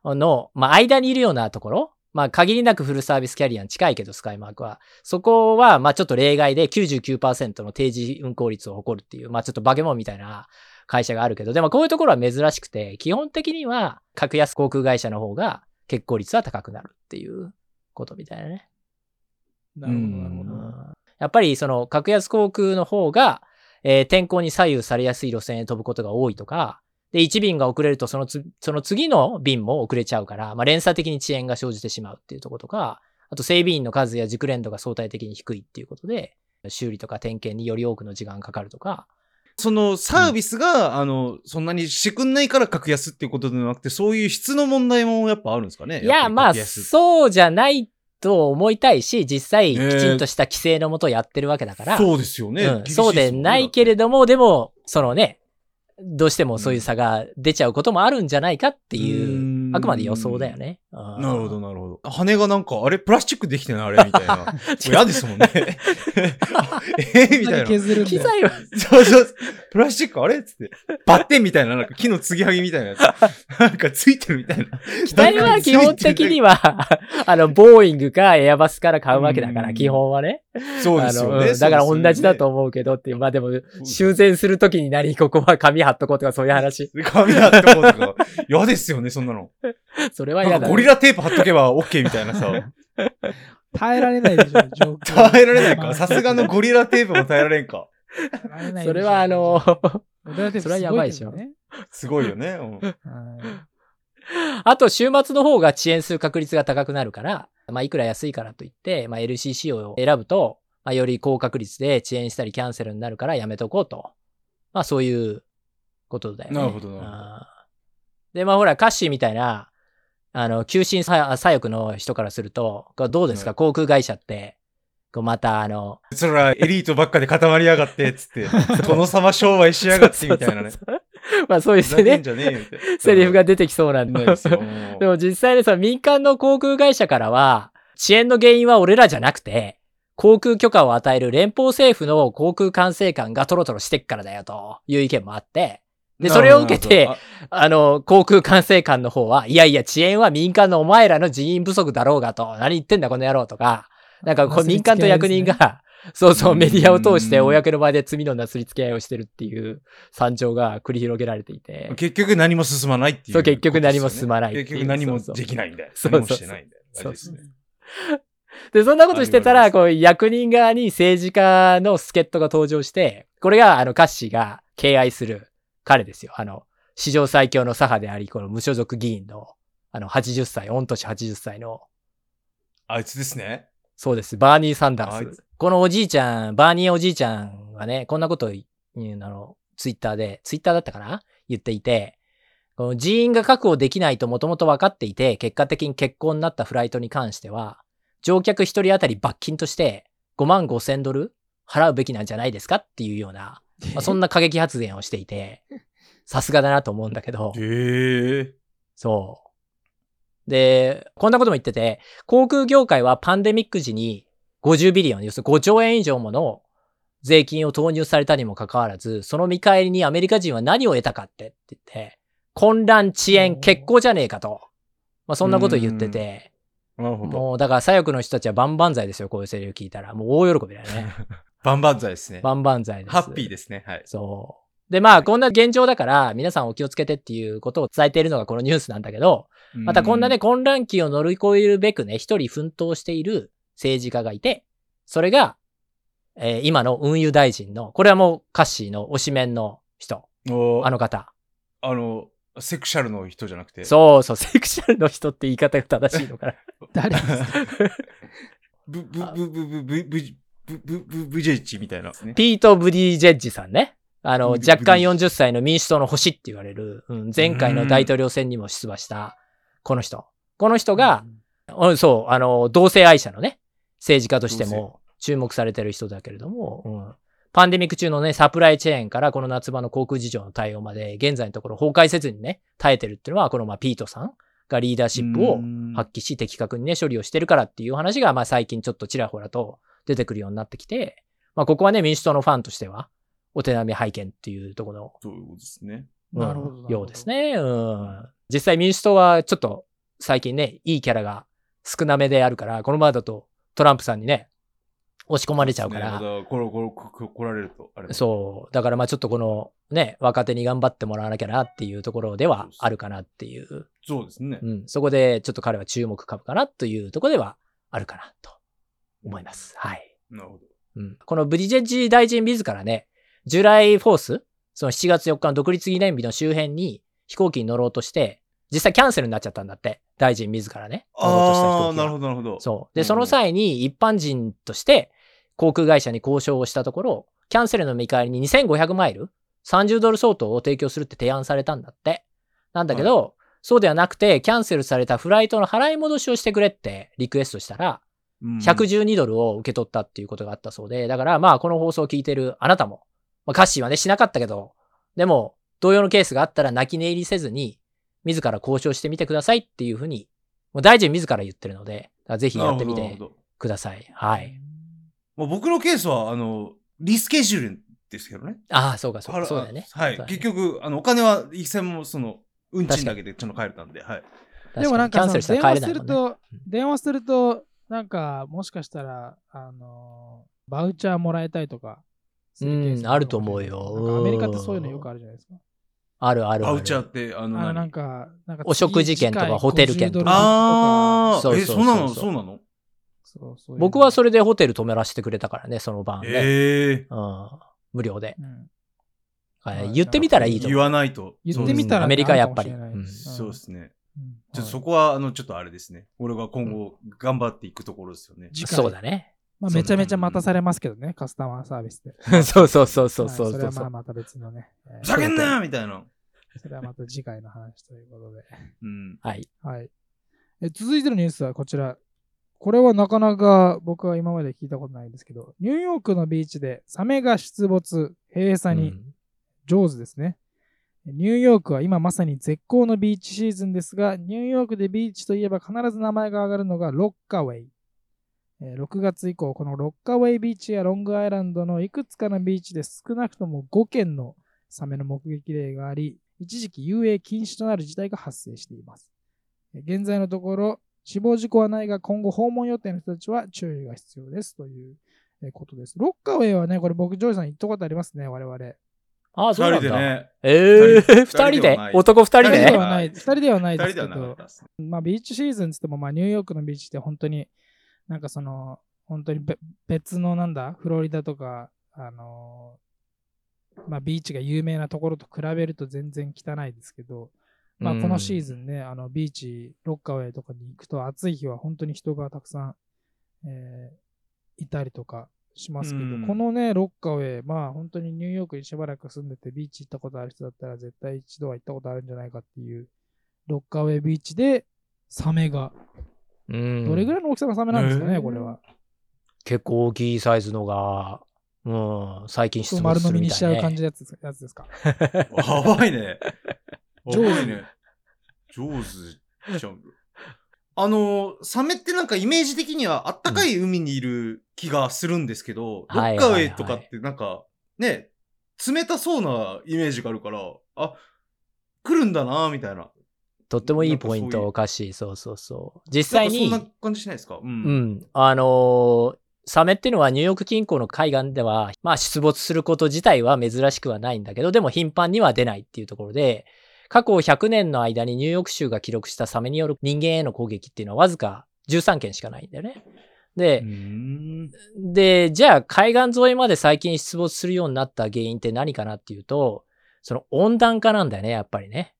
C: のの、まあ間にいるようなところ、まあ限りなくフルサービスキャリアに近いけど、スカイマークは。そこは、まあちょっと例外で99%の定時運行率を誇るっていう、まあちょっと化け物みたいな会社があるけど、でもこういうところは珍しくて、基本的には格安航空会社の方が欠航率は高くなるっていうことみたいなね。
A: ー、なるほど、なるほ
B: う
A: ど。
C: やっぱりその格安航空の方が、えー天候に左右されやすい路線へ飛ぶことが多いとか、で、1便が遅れるとそのつ、その次の便も遅れちゃうから、まあ、連鎖的に遅延が生じてしまうっていうところとか、あと整備員の数や熟練度が相対的に低いっていうことで、修理とか点検により多くの時間がかかるとか、
B: そのサービスが、あの、そんなにしてくんないから格安っていうことではなくて、そういう質の問題もやっぱあるんですかね？
C: いや、まあ、
B: う。
C: そうじゃないと思いたいし、実際、き
B: えー
C: ちんとした規制のもとやってるわけだから、
B: そうですよね。
C: うん、そうでないけ
B: れ
C: れども、でも、そのね、どうしてもそういう差が出ちゃうこともあるんじゃないかっていう、あくまで予想だよ。ね。な
B: なるほど、。なるほど。羽がなんか、あれプラスチックできてないあれみたいな。嫌ですもんね。えーみたいな。
A: 削る。
C: 機材は、
B: そうそう。プラスチックあれっつって。バッテンみたいな、なんか木の継ぎはぎみたいなやつ。なんかついてるみたいな。
C: 機体は基本的には、あの、ボーイングかエアバスから買うわけだから、
B: うん
C: 基本はね。
B: そうですよね。
C: うんだから同じだと
B: 思
C: 思うけどっていう、まあでも、修繕するときに何、ここは紙貼っとこうとかそういう話。
B: 髪貼っとこうとか。嫌ですよね、そんなの。
C: それは嫌だ、
B: なんかゴリラテープ貼っとけば OK みたいなさ。
A: 耐えられないでしょ、状況。
B: 耐えられないか。さすがのゴリラテープも耐えられんか。
A: 耐えられないでしょ
C: それはあの、
A: ゴリラテープ
C: それはやばいでしょ
A: すごけどね
B: すごいよね。うん
A: はい
C: あと、週末の方が遅延する確率が高くなるから、まあ、いくら安いからといって、まあ、LCC を選ぶと、まあ、より高確率で遅延したりキャンセルになるからやめとこうと。まあ、そういうことだよね。
B: なるほどなるほど
C: あーで、まあ、ほら、カッシーみたいな、あの、求心左左翼の人からすると、どうですか、
B: はい
C: 航空会社って、こうまたあの、
B: それはエリートばっかで固まりやがって、つって、殿様商売しやがってみたいなね。
C: そうそうそう まあそういうね。セリフが出てきそうなんで。
B: すよ。
C: でも実際にその民間の航空会社からは、遅延の原因は俺らじゃなくて、航空許可を与える連邦政府の航空管制官がトロトロしてっからだよという意見もあって、で、それを受けて、あの、航空管制官の方は、いやいや、遅延は民間のお前らの人員不足だろうがと、何言ってんだこの野郎とか、なんか民間と役人が、そうそう、
B: うん
C: メディアを通して公の場で罪のなすりつけ合いをしてるっていう惨状が繰り広げられていて。
B: 結局何も進まないっていう、
C: そう結局何も進まないっていう
B: 結局何もできないんだよ。
C: そうそう
B: 何もしてないんだよ。
C: そう
B: ですね
C: で、そんなことしてたら、こう、役人側に政治家の助っ人が登場して、これが、あの、カッシーが敬愛する彼ですよ。あの、史上最強の左派であり、この無所属議員の、あの、80歳、御年80歳の、
B: あいつですね。
C: そうです、バーニー・サンダース。このおじいちゃん、バーニーおじいちゃんがね、こんなことを言う、あの、ツイッターで、ツイッターだったかな？言っていて、この人員が確保できないともともと分かっていて、結果的に欠航になったフライトに関しては、乗客一人当たり罰金として5万5千ドル払うべきなんじゃないですかっていうような、まあ、そんな過激発言をしていて、さすがだなと思うんだけど、
B: へえ。
C: そう。で、こんなことも言ってて、航空業界はパンデミック時に50ビリオン、要するに5兆円以上もの税金を投入されたにもかかわらず、その見返りにアメリカ人は何を得たかってって言って、混乱、遅延、欠航じゃねえかと。まあそんなこと言ってて、
B: なるほど。
C: もうだから左翼の人たちは万々歳ですよ、こういうセリフ聞いたら。もう大喜びだよね。
B: バンバンザイですね。
C: 万々歳です。
B: ハッピーですね。はい。
C: そう。で、まあ、こんな現状だから、皆さんお気をつけてっていうことを伝えているのがこのニュースなんだけど、またこんなね、混乱期を乗り越えるべくね、一人奮闘している政治家がいて、それが、えー今の運輸大臣の、これはもうカッシーの推しメンの人、あの方。
B: あの、セクシャルの人じゃなくて。
C: そうそう、セクシャルの人って言い方が正しいのかな。
A: 誰ですか？
B: ブ、ブ、ブ、ブ、ブ、ブ、ブ、ブ、ブ、ブ、ブジェッチみたいなですね。
C: ピート・ブディジェッジさんね。あの、若干
B: ブディ
C: 40歳の民主党の星って言われる、うん、前回の大統領選にも出馬した、この人。この人が、うんそう、あの、同性愛者のね、政治家としても注目されてる人だけれども、うん、パンデミック中のね、サプライチェーンからこの夏場の航空事情の対応まで、現在のところ崩壊せずにね、耐えてるっていうのは、このまあピートさんがリーダーシップを発揮し、的確にね、処理をしてるからっていう話が、まあ最近ちょっとちらほらと出てくるようになってきて、まあここはね、民主党のファンとしては、お手並み拝見っていうところの
B: そういうことですね。
C: うん
A: なるほどなるほど
C: ようですね。うん。実際民主党はちょっと最近ね、いいキャラが少なめであるから、このままだとトランプさんにね、押し込まれちゃうから。
B: これ、これ、こ来られると、あれ。
C: そう。だからまあちょっとこのね、若手に頑張ってもらわなきゃなっていうところではあるかなっていう。
B: そうですね。
C: うん。そこでちょっと彼は注目株かなというところではあるかなと思います。はい。
B: なるほど。
C: うん。このブリジェッジ大臣自らね、ジュライフォース、その7月4日の独立記念日の周辺に飛行機に乗ろうとして、実際キャンセルになっちゃったんだって。大臣自らね。
B: ああ、なるほど、なるほど。
C: そう。で、
B: うん
C: その際に一般人として航空会社に交渉をしたところ、キャンセルの見返りに2500マイル、30ドル相当を提供するって提案されたんだって。なんだけど、そうではなくて、キャンセルされたフライトの払い戻しをしてくれってリクエストしたら、
B: うん
C: 112ドルを受け取ったっていうことがあったそうで、だからまあこの放送を聞いてるあなたも、まあカッシーはねしなかったけど、でも同様のケースがあったら泣き寝入りせずに、自ら交渉してみてくださいっていうふうに、もう大臣自ら言ってるので、ぜひやってみてください。はい。
B: まあ、僕のケースは、あの、リスケジュールですけどね。
C: ああ、そうかそうか、
B: は
C: そうだよね。
B: はい。
C: ね
B: 結局、あの、お金は一銭も、その、運賃だけでちゃんと帰れたんで、はい。
A: でもなんか電話する。と、電話すると、なんかもしかしたら、あのーバウチャーもらえたりとか
C: うんあると思うよ
A: なんかアメリカってそういうのよくあるじゃないですか。
C: あるあるある。
B: バウチャーって、あの
A: あのな
B: 何、
A: んか、なんか
C: お食事券とか
A: 次
C: ホテル券とか
A: 50ドルとか
B: ああ、え、
C: そうそう
B: そうなの？
C: そう
B: なの？
A: そうそう
C: 僕はそれでホテル泊めらせてくれたからね、その晩ね。
B: ええ
C: うん。無料で。
A: うん
C: はい言ってみたらいいと
B: 言。わないと。
A: 言ってみたら
C: アメリカやっぱりうん
B: そうですね。
A: うん
B: ちょっとそこは、あの、ちょっとあれですね。俺が今後頑張っていくところですよね。
C: そうだね。
A: まあ、めちゃめちゃ待たされますけどね、カスタマーサービスで。
C: そうそうそうそう
A: はい
C: そうそう
A: それはまあまた別のね。えー
B: ふざけんなよみたいな。
A: それはまた次回の話ということで。
B: うん。
C: はい。
A: はい。え続いてのニュースはこちら。これはなかなか僕は今まで聞いたことないんですけど、ニューヨークのビーチでサメが出没、閉鎖に
C: うん
A: 上手ですね。ニューヨークは今まさに絶好のビーチシーズンですが、ニューヨークでビーチといえば必ず名前が挙がるのがロッカウェイ。えー6月以降、このロッカウェイビーチやロングアイランドのいくつかのビーチで少なくとも5件のサメの目撃例があり、一時期遊泳禁止となる事態が発生しています。えー現在のところ、死亡事故はないが今後訪問予定の人たちは注意が必要ですというえーことです。ロッカウェイはね、これ僕、ジョージさん行ったことありますね、我々。
C: ああ、そう
B: 二
C: なんだ。
B: 人でね。
C: ええ二
B: 二人
C: 人で
B: 二人で？
C: 二人
A: で
C: で
A: はない、二人ではないですけ
B: 二人ではなか
A: ど。まあ、ビーチシーズンつっても、まあ、ニューヨークのビーチって本当に、なんかその、本当にべ別のなんだ、フロリダとか、あのーまあ、ビーチが有名なところと比べると全然汚いですけど、まあ、このシーズンね、あの、ビーチ、ロッカウェイとかに行くと、暑い日は本当に人がたくさん、えーいたりとかしますけど、
B: うん。
A: このね、ロッカウェイ、まあ、本当にニューヨークにしばらく住んでて、ビーチ行ったことある人だったら、絶対一度は行ったことあるんじゃないかっていう、ロッカウェイビーチで、サメが、
C: うん
A: どれぐらいの大きさのサメなんですかね、
B: うん
A: これは。
C: 結構大きいサイズのが、うん、最近出没
A: 丸
C: するみ
A: 飲みにしちゃ
C: たいうね。
A: 感じのやつですやつですか？
B: やばいね。
A: 上手
B: やばいね。上手じゃん。あの、サメってなんかイメージ的にはあったかい海にいる気がするんですけど、
C: うんはい
B: ロッカウェイとかってなんか、ね、冷たそうなイメージがあるから、あ、来るんだなみたいな。
C: とってもいいポイントおかしい。そうそうそう。実際に、
B: そんな感じしないですか？う。
C: うんん、あのーサメっていうのはニューヨーク近郊の海岸では、まあ出没すること自体は珍しくはないんだけど、でも頻繁には出ないっていうところで、過去100年の間にニューヨーク州が記録したサメによる人間への攻撃っていうのはわずか13件しかないんだよね。で
B: う、ん。
C: で、じゃあ海岸沿いまで最近出没するようになった原因って何かなっていうと、その温暖化なんだよね、やっぱりね。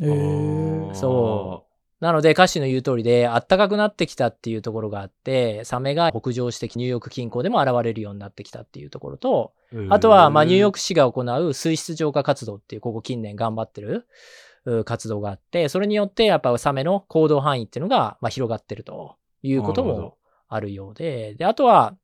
A: えー、
C: そなので歌詞の言う通りで、暖かくなってきたっていうところがあって、サメが北上してニューヨーク近郊でも現れるようになってきたっていうところと、あとは、まあ、ニューヨーク市が行う水質浄化活動っていう、ここ近年頑張ってるう活動があって、それによって、やっぱサメの行動範囲っていうのが、まあ、広がってるということもあるようで、で、あとは、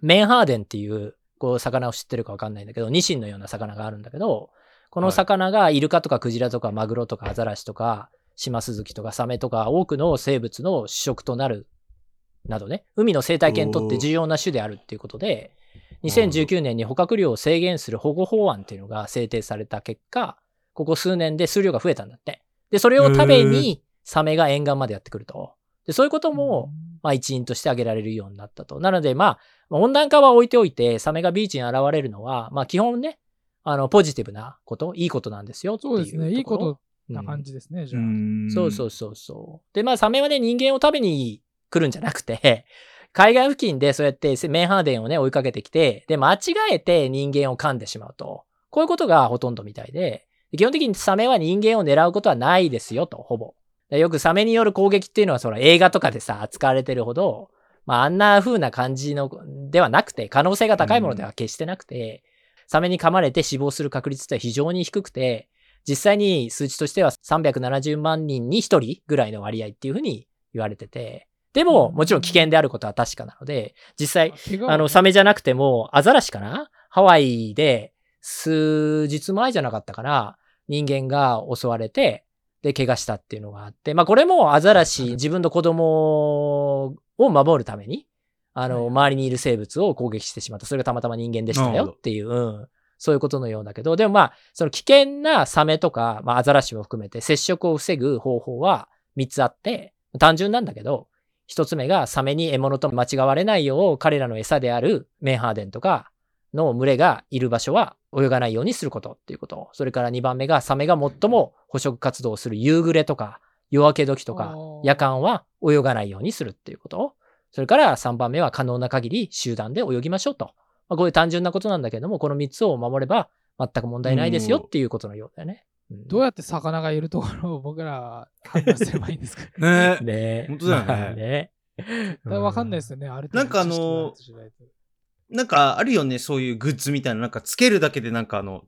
C: メンハーデンっていう、こう、魚を知ってるかわかんないんだけど、ニシンのような魚があるんだけど、この魚がイルカとかクジラとかマグロとかアザラシとか、シマスズキとかサメとか多くの生物の主食となるなどね、海の生態系にとって重要な種であるっていうことで、2019年に捕獲量を制限する保護法案っていうのが制定された結果、ここ数年で数量が増えたんだって。で、それを食べにサメが沿岸までやってくると。で、そういうことも、まあ一因として挙げられるようになったと。なので、まあ、まあ温暖化は置いておいて、サメがビーチに現れるのは、まあ基本ね、あの、ポジティブなこと、いいことなんですよっていう
A: そうですね、いいこと
C: うん
A: な感じですね、じゃあ。
C: そうそうそうそう。で、まあ、サメはね、人間を食べに来るんじゃなくて、海岸付近でそうやってメンハーデンをね、追いかけてきて、で、間違えて人間を噛んでしまうと。こういうことがほとんどみたいで、基本的にサメは人間を狙うことはないですよと、ほぼ。でよくサメによる攻撃っていうのは、その映画とかでさ、扱われてるほど、まあ、あんな風な感じの、ではなくて、可能性が高いものでは決してなくて、サメに噛まれて死亡する確率って非常に低くて、実際に数値としては370万人に1人ぐらいの割合っていうふうに言われてて、でも、もちろん危険であることは確かなので、実際、あの、サメじゃなくても、アザラシかな？ハワイで数日前じゃなかったかな？人間が襲われて、で、怪我したっていうのがあって、まあこれもアザラシ、自分の子供を守るために、あの、
A: はい
C: 周りにいる生物を攻撃してしまった。それがたまたま人間でしたよっていう、うん。そういうことのようだけど、でもまあ、その危険なサメとか、まあアザラシも含めて接触を防ぐ方法は3つあって、単純なんだけど、1つ目がサメに獲物と間違われないよう彼らの餌であるメンハーデンとかの群れがいる場所は泳がないようにすることっていうこと。それから2番目がサメが最も捕食活動をする夕暮れとか夜明け時とか夜間は泳がないようにするっていうこと。それから3番目は可能な限り集団で泳ぎましょうと。まあ、こういう単純なことなんだけども、この3つを守れば全く問題ないですよっていうことのようだよね。うん。
A: どうやって魚がいるところを僕らは判断すればいいんですか？
B: ね。
C: ね。
B: 本当だよね。
C: まあね。
A: わかんないですよね、ある程度
B: なんかあの
A: な
B: んかあるよね、そういうグッズみたいな、なんかつけるだけでなんかあの、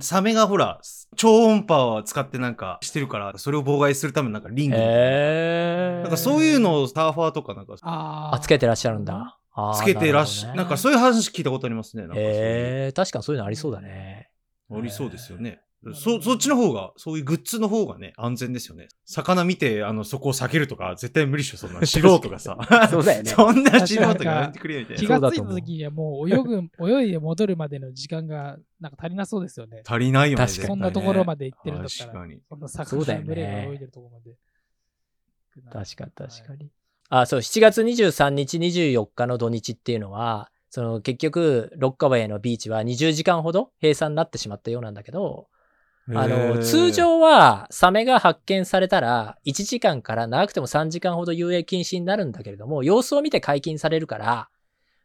B: サメがほら、超音波を使ってなんかしてるから、それを妨害するためのなんかリング
C: ー
B: なんかそういうのをサーファーとかなんか
A: あ
C: あ、つけてらっしゃるんだ。
B: つけてらっしゃ、
C: ね
B: なんかそういう話聞いたことありますね。なんか
C: え、確かにそういうのありそうだね。
B: ありそうですよね。そ、そっちの方が、そういうグッズの方がね、安全ですよね。魚見て、あの、そこを避けるとか、絶対無理っしょ、そんな。素人がさ。
C: そうだよね
B: そんな素人がやめてくれよみたい
A: 気
B: な。
A: がついた時にはもう泳ぐ、泳いで戻るまでの時間がなんか足りなそうですよね。
B: 足りないよね。
C: 確かに
A: そんなところま
B: で
A: で行ってるんだったら、
B: 確かに。
A: そんな
C: そうだよね
A: 魚の群れが泳いでるところまで。
C: 確かに確かに。あ、そう、7月23日、24日の土日っていうのは、その結局、ロッカウェイのビーチは20時間ほど閉鎖になってしまったようなんだけど、あ
B: へ
C: の、
B: ー。
C: 通、常はサメが発見されたら1時間から長くても3時間ほど遊泳禁止になるんだけれども、様子を見て解禁されるから、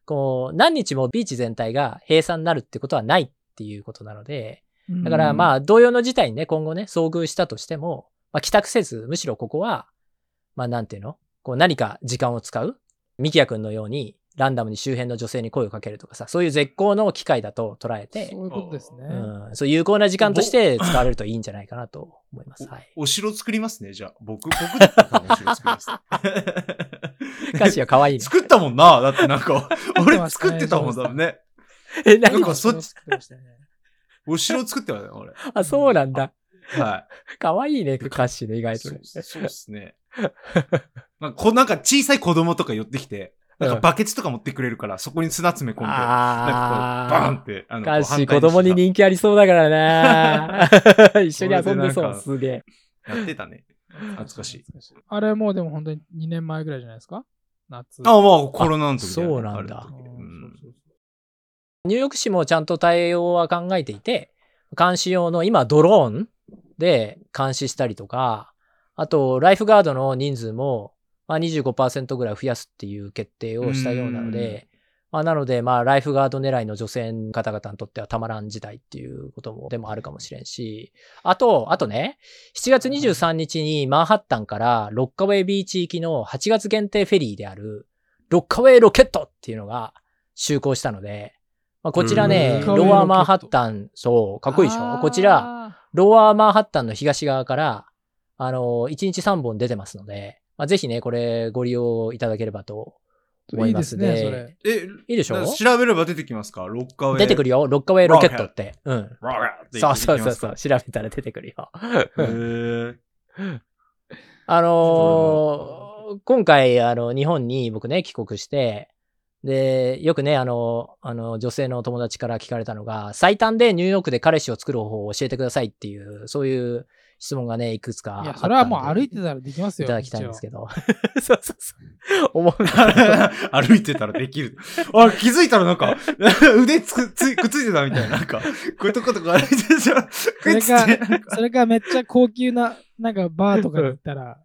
C: こう、何日もビーチ全体が閉鎖になるってことはないっていうことなので、だからま
A: あ、
C: あ同様の事態にね、今後ね、遭遇したとしても、まあ帰宅せず、むしろここは、まあなんていうの？こう何か時間を使う？ミキヤ君のように、ランダムに周辺の女性に声をかけるとかさ、そういう絶好の機会だと捉えて
A: そ、ういうことですね。
C: うん、そう有効な時間として使われるといいんじゃないかなと思います。はい。
B: おお城作りますね、じゃあ。僕、僕だったらお城作ります。
C: 歌詞は可愛いね。
B: 作ったもんな。だってなんか、俺作ってたもんだもんね。
C: え、
B: な
C: 何
B: んかそっち
A: 作ってましたね
B: 俺。
C: あ、そうなんだ。
B: は
C: 可愛いね、歌詞ね、意
B: い。
C: 外とね。
B: そうですね。なんかこなんか小さい子供とか寄ってきて、なんかバケツとか持ってくれるから、そこに砂詰め込んで、なんかこう、バーン
C: あ
B: って、あの、
C: 子供に人気ありそうだからな 一緒に遊んでそう、すげえ。
B: やってたね。懐かしい。
A: あれもうでも本当に2年前ぐらいじゃないですか？夏。
B: あ、まあ、コロナの時ね
C: そうなんだニューヨーク市もちゃんと対応は考えていて、監視用の今ドローンで監視したりとか、あとライフガードの人数もまあ25%ぐらい増やすっていう決定をしたようなので、まあ、なのでまあライフガード狙いの女性の方々にとってはたまらん事態っていうこともでもあるかもしれんし、あと、あとね、7月23日にマンハッタンからロッカウェイビーチ行きの8月限定フェリーであるロッカウェイロケットっていうのが就航したので、まあ、こちらね、
B: うん。
C: ロアマンハッタン、そう、かっこいいでしょ？こちら、
A: ら、
C: ロアマンハッタンの東側から、あの、1日3本出てますので、まあ、ぜひね、これご利用いただければと思います
A: いいですね、それ。
B: え、
C: いいでしょ？
B: なんか調べれば出てきますか？ロッカーウェイ。
C: 出てくるよ、ロッカウェイロケットって。うん。
B: ロッカーって
C: そうそうそう
B: 出
C: そう、調べたら出てくるよ。
B: か。へー
C: あのー今回、あの、日本に僕ね、帰国して、で、よくね、あの、あの、女性の友達から聞かれたのが、最短でニューヨークで彼氏を作る方法を教えてくださいっていう、そういう質問がね、いくつかあったんで。
A: いや、それはもう歩いてたらできますよ。
C: いただきたいんです
A: ど。
C: けど。そうそうそう。思う
B: 歩いてたらできる。あ、気づいたらなんか、腕つく、つくっついてたみたいな。なんか、こういうとことか歩いてたら、
A: それ
B: くっついて
A: か、それかめっちゃ高級な、なんかバーとかに行ったら、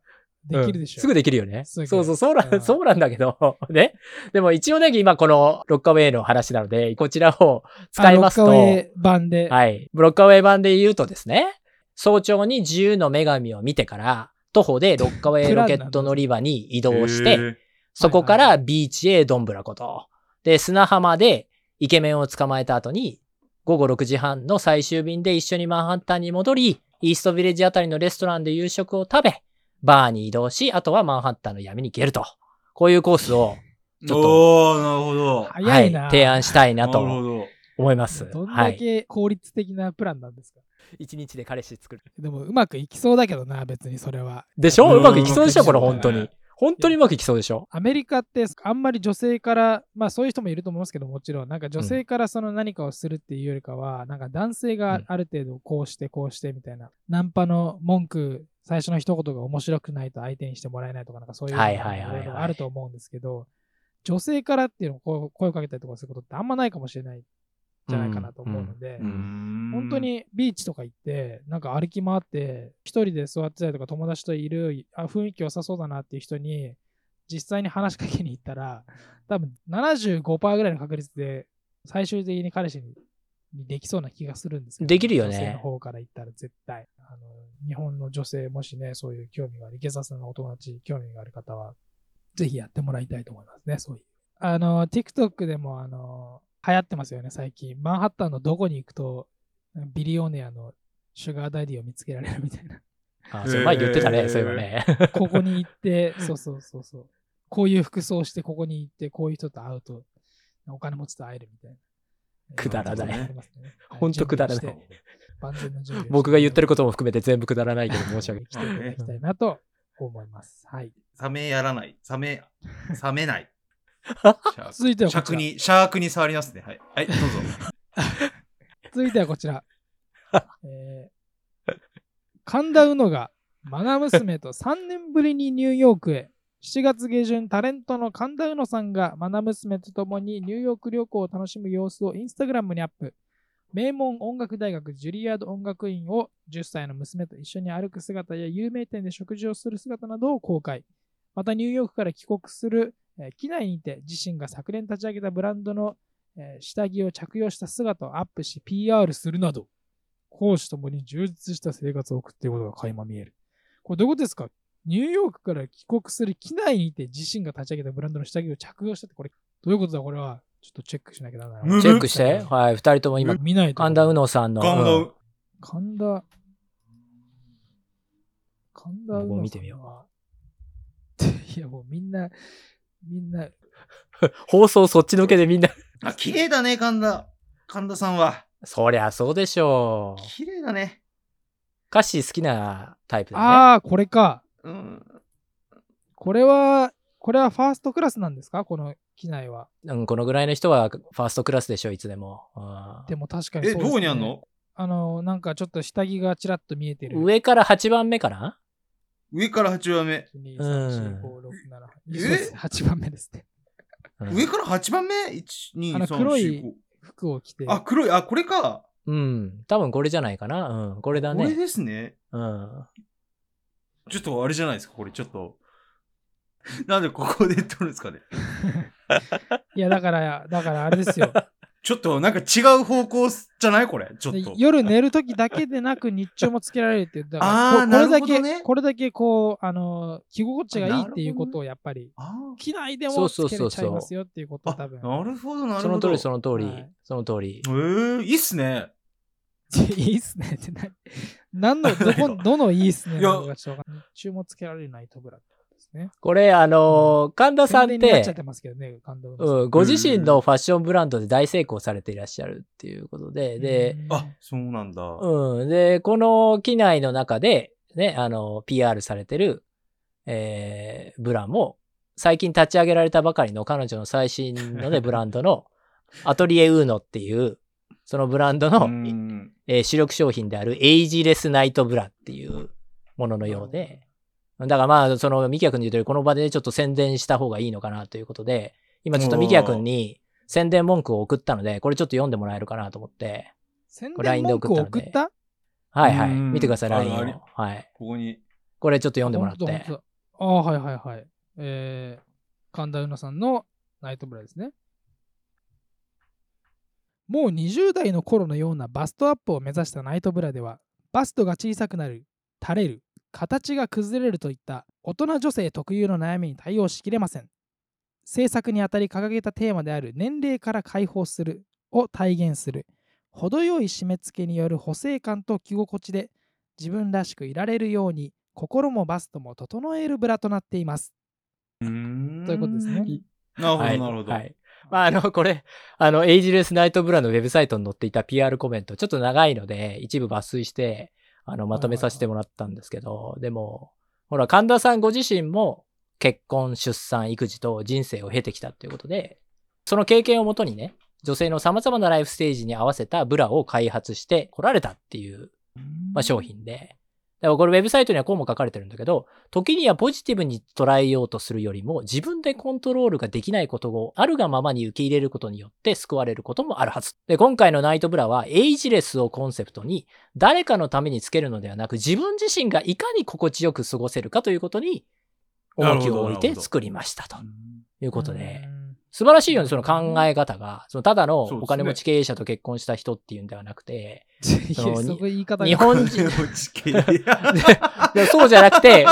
A: できるでしょ。
C: うんすぐできるよね。そうそう、そうな
A: うん
C: ん、そうなんだけど、ね。でも一応ね、今このロッカウェイの話なので、こちらを使いますと、
A: あロッカウェイ版で。
C: はい。ロッカウェイ版で言うとですね、早朝に自由の女神を見てから、徒歩でロッカウェイロケット乗り場に移動して、そこからビーチへどんぶらこと。で、砂浜でイケメンを捕まえた後に、午後6時半の最終便で一緒にマンハッタンに戻り、イーストビレッジあたりのレストランで夕食を食べ、バーに移動し、あとはマンハッタンの闇に消えると。こういうコースを、ちょっと
B: おー、なるほど。
A: 早いな。
C: はい、提案したいな
B: な
C: と。思います。
A: どんだ
C: はい。
A: け効率的なプランなんですか、
C: 一日で彼氏作る。
A: でもうまくいきそうだけどな、別にそれは。
C: でしょ？
B: うん。
C: うまくいきそうでしょ？これ本当に。本当にうまくいきそうでしょ？
A: アメリカってあんまり女性から、まあそういう人もいると思いますけど、もちろん、なんか女性からその何かをするっていうよりかは、なんか男性がある程度こうしてこうしてみたいな、ナンパの文句、最初の一言が面白くないと相手にしてもらえないとか、なんかそういうのがあると思うんですけど、女性からっていうのをこう声をかけたりとかすることってあんまないかもしれない。んじゃないかなと思うので、
B: 本
A: 本当、にビーチとか行って、なんか歩き回って、一人で座ってたりとか友達といる、あ雰囲気良さそうだなっていう人に、実際に話しかけに行ったら、多分75%ぐらいの確率で、最終的に彼氏ににできそうな気がするんですけど、
C: できるよね
A: 女性の方から言ったら絶対。あの日本の女性、もしね、そういう興味がある、池澤さんのお友達、興味がある方は、ぜひやってもらいたいと思いますね、そういう。あの、TikTok でも、あの、流行ってますよね、最近。マンハッタンのどこに行くと、ビリオネアのシュガーダディを見つけられるみたいな。
C: あ、そう前言ってたね、
B: へー
C: そういえばね。
A: ここに行って、そうそうそうそう。こういう服装して、ここに行って、こういう人と会うと、お金持ちと会えるみたいな。
C: くだらない
A: えーありますねはい
C: ほんとくだらない僕が言ってることも含めて全部くだらないけど申し訳ない。
A: 生きていただきたいなと思います。はい。
B: サメやらない。サメ、サメない。
A: 続いてはこちら。
B: シャークに、シャークに触りますね。はい。はい、どうぞ。
A: 続いてはこちら。えー、神田うのが、マナ娘と3年ぶりにニューヨークへ。7月下旬、タレントの神田うのさんが、マナ娘と共にニューヨーク旅行を楽しむ様子をインスタグラムにアップ。名門音楽大学ジュリアード音楽院を10歳の娘と一緒に歩く姿や有名店で食事をする姿などを公開。またニューヨークから帰国する、えー機内にて自身が昨年立ち上げたブランドのえー下着を着用した姿をアップし PR するなど、講師ともに充実した生活を送っていることが垣間見える。これどういうことですか？ニューヨークから帰国する機内にて自身が立ち上げたブランドの下着を着用したって、これどういうことだ？これは。ちょっとチェックしなきゃならない。
C: チェックして。はい、二人とも今、
A: 見ないと。
C: 神田うのさんの。うん
B: ガンガン。
A: 神田。神田うのさんは
C: もう見てみよ
A: いやもうみんな、みんな、
C: 放送そっちのけでみんな。
B: あ、綺麗だね、神田。神田さんは。
C: そりゃそうでしょう。
B: 綺麗だね。
C: 歌詞好きなタイプだね。
A: ああ、これか。
B: うん。
A: これは、これはファーストクラスなんですか？この機内は。
C: うん、このぐらいの人はファーストクラスでしょ、いつでも。うん
A: でも確かに
B: え、
A: そうですね
B: どこにあんの？
A: あの、なんかちょっと下着がちらっと見えてる。
C: 上から8番目かな？
B: 上から8番目。
A: 2、3、4、5、6、
B: うん
A: 7、そうです8番目ですね。
C: うん
B: 上から8番目 ?1、2、
A: あの
B: 3、
A: 黒い
B: 4、
A: 服を着て。
B: 5。あ、黒い。あ、これか。
C: うん。多分これじゃないかな。うん。これだ
B: これ
C: ね。
B: ですね。
C: うん。
B: ちょっとあれじゃないですか、これちょっと。なんでここで撮るんですかね。
A: いや、だから、だからあれですよ。
B: ちょっとなんか違う方向じゃないこれ？ちょっ
A: で
B: と。
A: 夜寝るときだけでなく日中もつけられるっていう。だからここれだけ、
B: ね
A: これだけこう、あの、着心地がいいっていうことをやっぱり、
B: あ
A: 機内でもつけれちゃいますよっていうことを
B: あ
A: 多分。
B: なるほど、なるほど。
C: その通り、その通り
A: はい。
C: その通り
B: え。ー、いいっすね。
A: いいっすねって何何の、どこ、どのいいっすね
B: いや
A: 日中もつけられるナイトブラっね。
C: これ、あのー神田さんっ
A: て
C: て、
A: ますけどね、
C: うん、ご自身のファッションブランドで大成功されていらっしゃるっていうことで、で、、
B: あ、そうなんだ。
C: うん。で、この機内の中で、ね、あの、PR されてる、えー、ブラも、最近立ち上げられたばかりの彼女の最新のね、ブランドの、アトリエウーノっていう、そのブランドの、
B: うん
C: えー主力商品であるエイジレスナイトブラっていうもののようで、だからまあ、その、ミキヤ君に言うとおり、この場でちょっと宣伝した方がいいのかなということで、今ちょっとミキヤ君に宣伝文句を送ったので、これちょっと読んでもらえるかなと思って、
A: 宣伝文句を
C: 送った？はいはい。
B: うん
C: 見てください、
B: あ
C: LINE を。はい。
B: ここに。
C: これちょっと読んでもらって。
A: ああ、はいはいはい。えー、神田うのさんのナイトブラですね。もう20代の頃のようなバストアップを目指したナイトブラでは、バストが小さくなる、垂れる、形が崩れるといった大人女性特有の悩みに対応しきれません。制作にあたり掲げたテーマである年齢から解放するを体現する、程よい締め付けによる補正感と着心地で自分らしくいられるように心もバストも整えるブラとなっています。
B: うーん
A: ということですね。
B: なるほど、
C: はい。
B: なるほど。
C: はい。まあ、あの、これ、あの、エイジレスナイトブラのウェブサイトに載っていた PR コメント、ちょっと長いので、一部抜粋して、あの、まとめさせてもらったんですけど、でも、ほら、神田さんご自身も、結婚、出産、育児と人生を経てきたっていうことで、その経験をもとにね、女性の様々なライフステージに合わせたブラを開発して来られたっていう、まあ、商品で。でもこれウェブサイトにはこうも書かれてるんだけど、時にはポジティブに捉えようとするよりも、自分でコントロールができないことをあるがままに受け入れることによって救われることもあるはず。で、今回のナイトブラは、エイジレスをコンセプトに、誰かのためにつけるのではなく、自分自身がいかに心地よく過ごせるかということに、重きを置いて作りましたということで、素晴らしいよね、その考え方が。そのただのお金持ち経営者と結婚した人っていうんではなくて、そ
A: 言い方が。
C: 日本人、そうじゃなくて、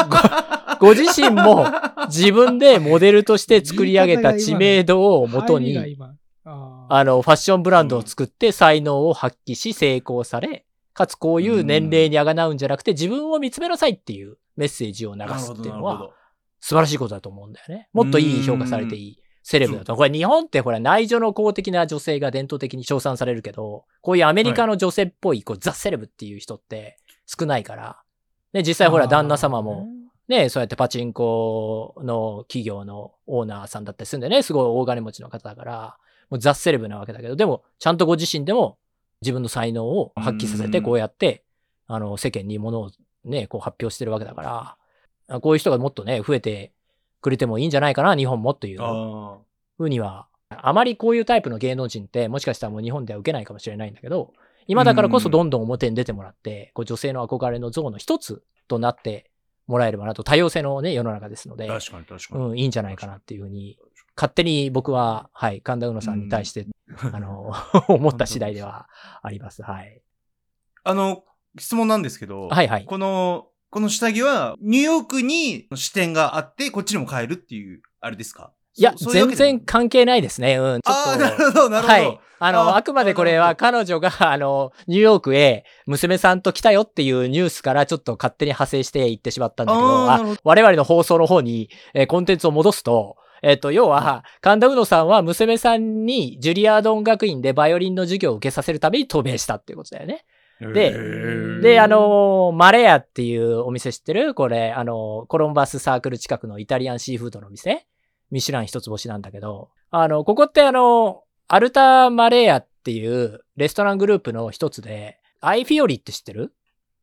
C: ごご自身も自分でモデルとして作り上げた知名度をもとに、
A: あ
C: の、ファッションブランドを作って才能を発揮し成功され、かつこういう年齢にあがなうんじゃなくて自分を見つめなさいっていうメッセージを流すっていうのは素晴らしいことだと思うんだよね。もっといい評価されていいセレブだと。これ日本ってほら内助の公的な女性が伝統的に称賛されるけど、こういうアメリカの女性っぽいこうザ・セレブっていう人って少ないから。で、実際ほら旦那様も、ね、そうやってパチンコの企業のオーナーさんだったりするんでね、すごい大金持ちの方だから、もうザ・セレブなわけだけど、でも、ちゃんとご自身でも自分の才能を発揮させて、
B: うん
C: こうやって、あの、世間にものをね、こう発表してるわけだから、こういう人がもっとね、増えてくれてもいいんじゃないかな、日本もという
B: あ
C: ふうには、あまりこういうタイプの芸能人って、もしかしたらもう日本では受けないかもしれないんだけど、今だからこそどんどん表に出てもらって、こう女性の憧れの像の一つとなってもらえればなと、多様性のね、世の中ですので、
B: あ。確かに確かに。
C: うん、いいんじゃないかなっていうふうに、勝手に僕は、はい、神田うのさんに対して、あの、思った次第ではあります。はい。
B: あの、質問なんですけど、
C: はいはい。
B: この、この下着は、ニューヨークに支店があって、こっちにも買えるっていう、あれですか？
C: いや、全然関係ないですね。うん。ちょ
B: ああ、な
C: っと
B: るほど、なるほど。
C: はい。あの、
B: あ
C: あくまでこれは彼女が、あの、ニューヨークへ娘さんと来たよっていうニュースからちょっと勝手に派生していってしまったんだけど、
B: ど
C: 我々の放送の方に、えーコンテンツを戻すと、えっ、と、要は、神田うのさんは娘さんにジュリアード音楽院でバイオリンの授業を受けさせるために渡米したっていうことだよね。でで、あのーマレアっていうお店知ってる？これ、あのーコロンバスサークル近くのイタリアンシーフードの店？ミシュラン一つ星なんだけど、あの、ここってあの、アルタ・マレアっていうレストラングループの一つで、アイフィオリって知ってる？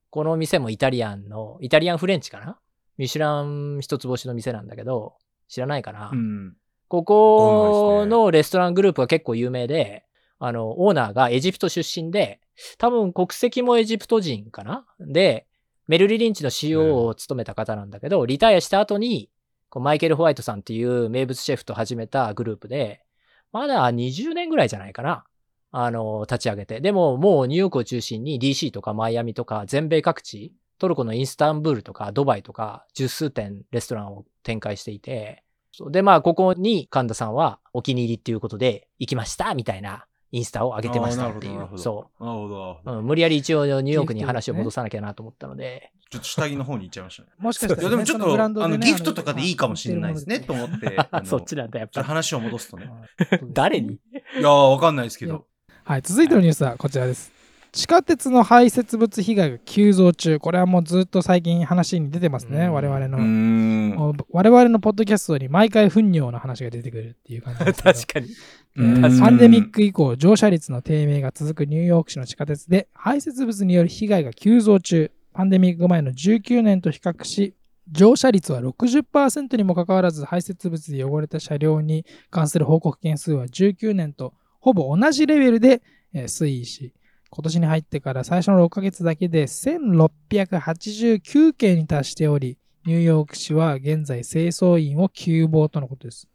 C: この店もイタリアンの、イタリアンフレンチかな？ミシュラン一つ星の店なんだけど、知らないかな、
B: うん。
C: ここのレストラングループが結構有名で、あの、オーナーがエジプト出身で、多分国籍もエジプト人かな？で、メルリリンチの CO を務めた方なんだけど、リタイアした後に、こうマイケル・ホワイトさんっていう名物シェフと始めたグループで、まだ20年ぐらいじゃないかな？あの、立ち上げて。でも、もうニューヨークを中心に DC とかマイアミとか全米各地、トルコのインスタンブールとかドバイとか十数店レストランを展開していて、で、まあ、ここに神田さんはお気に入りっていうことで行きましたみたいなインスタを上げてましたっていう。そ
B: なるほどなるほ
C: う、
B: ど。
C: うん。無理やり一応ニューヨークに話を戻さなきゃなと思ったので。
B: ちょっと下着の方に行っちゃいましたね。
A: もしかしたら、
B: いや、でもちょっと、
A: そのブランド
B: あの、ギフトとかでいいかもしれないですね、と思って。
C: そっちなんだ、やっぱ。
B: ちょっと話を戻すとね。
C: 誰に？
B: いやー、わかんないですけど。
A: はい、続いてのニュースはこちらです。地下鉄の排泄物被害が急増中。これはもうずっと最近話に出てますね、
C: うん
A: 我々の。我々のポッドキャストに毎回糞尿の話が出てくるっていう感じです。
C: 確かに。
A: パンデミック以降、乗車率の低迷が続くニューヨーク市の地下鉄で排泄物による被害が急増中。パンデミック前の19年と比較し、乗車率は60%にもかかわらず排泄物で汚れた車両に関する報告件数は19年とほぼ同じレベルで推移し、今年に入ってから最初の6ヶ月だけで1689件に達しており、ニューヨーク市は現在清掃員を急募とのことです。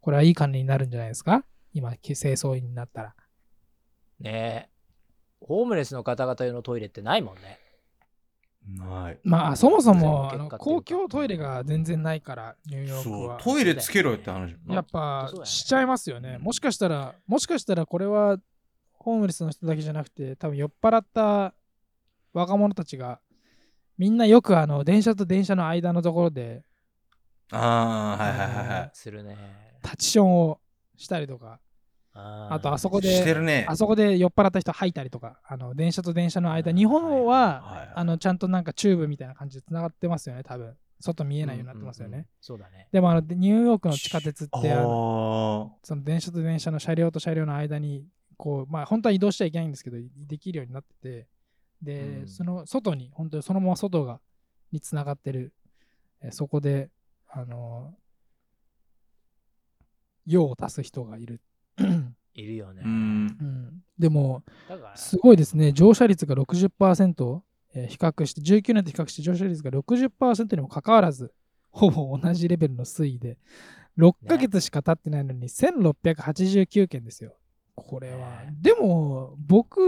A: これはいい管理になるんじゃないですか？今、清掃員になったら。
C: ねえ。ホームレスの方々用のトイレってないもんね。
B: ない。
A: まあ、そもそもあの公共トイレが全然ないから、ニューヨーク
B: そう
A: は。、
B: トイレつけろよって話。
A: やっぱしちゃいますよね。もしかしたら、もしかしたらこれはホームレスの人だけじゃなくて、多分酔っ払った若者たちが、みんなよくあの電車と電車の間のところで
B: ああ、はいはいはいはい。
C: するね。
A: タッチションをしたりとか、
C: あ
A: とあそこで、
B: るね。
A: あそこで酔っ払った人吐いたりとか、あの電車と電車の間、日本は
B: はいはい。
A: あのちゃんとなんかチューブみたいな感じでつながってますよね、多分。外見えないようになってますよね。
C: うんうんうんそうだね。
A: でもあのニューヨークの地下鉄ってあ
B: あ
A: の
B: ー
A: その電車と電車の車両と車両の間にこうまあ本当は移動しちゃいけないんですけどできるようになってて。で、
C: うん。
A: その外に本当にそのまま外がにつながってる。えーそこであの用を足す人がいる、
C: いるよね。
B: うん。
A: うん、でもすごいですね。乗車率が60%、えー比較して19年と比較して乗車率が60%にもかかわらずほぼ同じレベルの推移で6ヶ月しか経ってないのに1689件ですよ。これは、
C: ね。
A: でも僕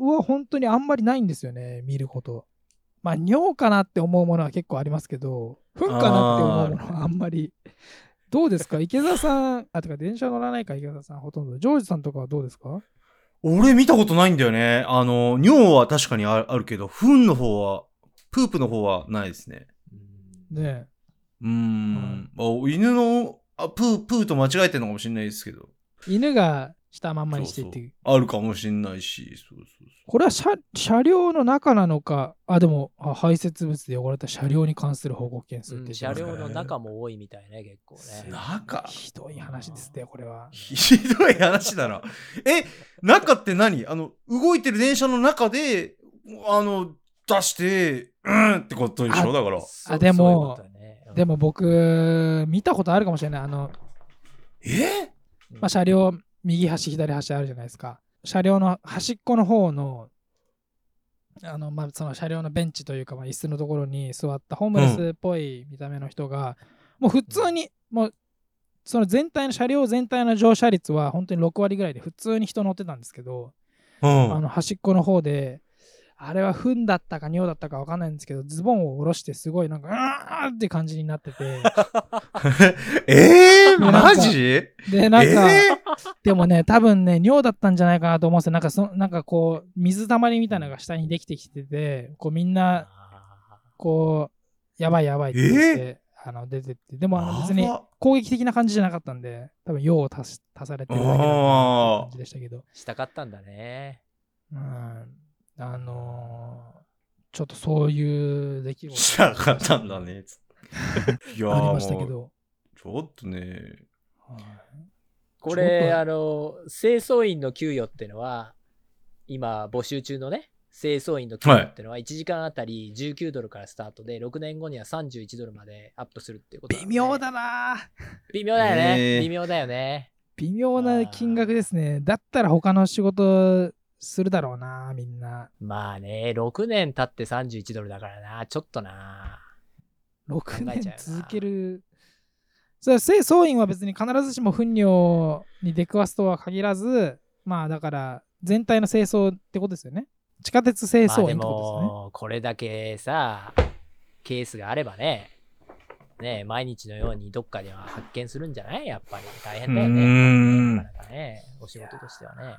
A: は本当にあんまりないんですよね見ること。まあ尿かなって思うものは結構ありますけど糞かなって思うものはあんまりどうですか？池澤さん、あ、てか電車乗らないか、池澤さん、ほとんど。ジョージさんとかはどうですか？
B: 俺見たことないんだよね。あの、尿は確かにああるけど、糞の方は、プープの方はないですね。
C: うん
A: ね
B: うーん。あ犬のあプー、プーと間違えてるのかもしれないですけど。
A: 犬がしたまんまにしてっていう。
B: そうそうあるかもしれないし。そうそう
A: これは車車両の中なのか、あ、でもあ排泄物で汚れた車両に関する報告件数って
C: うん車両の中も多いみたいね、結構
B: そう。
C: ね。
B: 中？
A: ひどい話ですね、これは。
B: ひどい話だな。え、中って何？あの、動いてる電車の中で、あの、出して、うんってことでしょ？だから。
C: そう
A: でも
C: ねうん
A: でも僕、見たことあるかもしれない。あの、
B: え？
A: まあ、車両、右端、左端あるじゃないですか。車両の端っこの方の、あの、まあ、その車両のベンチというか、まあ、椅子のところに座ったホームレスっぽい見た目の人が、もう普通に、もう、その全体の車両全体の乗車率は本当に6割ぐらいで普通に人乗ってたんですけど、
B: うん。
A: あの端っこの方で、あれは糞だったか尿だったか分かんないんですけど、ズボンを下ろしてすごいなんか、うーって感じになってて、
B: えー、マジ？
A: で、なんか、
B: え
A: でもね、多分ね、尿だったんじゃないかなと思うんですよ。なんかそ、なんかこう、水たまりみたいなのが下にできてきてて、こうみんな、
C: あ
A: こう、やばいやばいって言って、あの出てって、でもあの別に攻撃的な感じじゃなかったんで、多分用を足し足されてるだけ感じでしたけど、
C: ー。したかったんだね。
A: うん、あのーちょっとそういう出来事
B: しなかったんだね。いやー
A: ありましたけど。
B: ちょっとね。
A: はい
C: これ、あの、清掃員の給与っていうのは、今募集中のね、清掃員の給与っていうのは1時間あたり19ドルからスタートで、6年後には31ドルまでアップするっていうこと
A: 微妙だなぁ
C: 微妙だよね。
B: えー
C: 微妙だよね。
A: 微妙な金額ですね。だったら他の仕事するだろうなみんな。
C: まあね、6年経って31ドルだからな、ちょっとな。
A: 6
C: 考え
A: 年続ける。それは清掃員は別に必ずしも糞尿に出くわすとは限らず、まあだから全体の清掃ってことですよね。地下鉄清掃員ってことですよね。
C: も、これだけさ、ケースがあればね、ね毎日のようにどっかでは発見するんじゃない？やっぱり大変だよね。
B: ん
C: なかなかね、お仕事としてはね。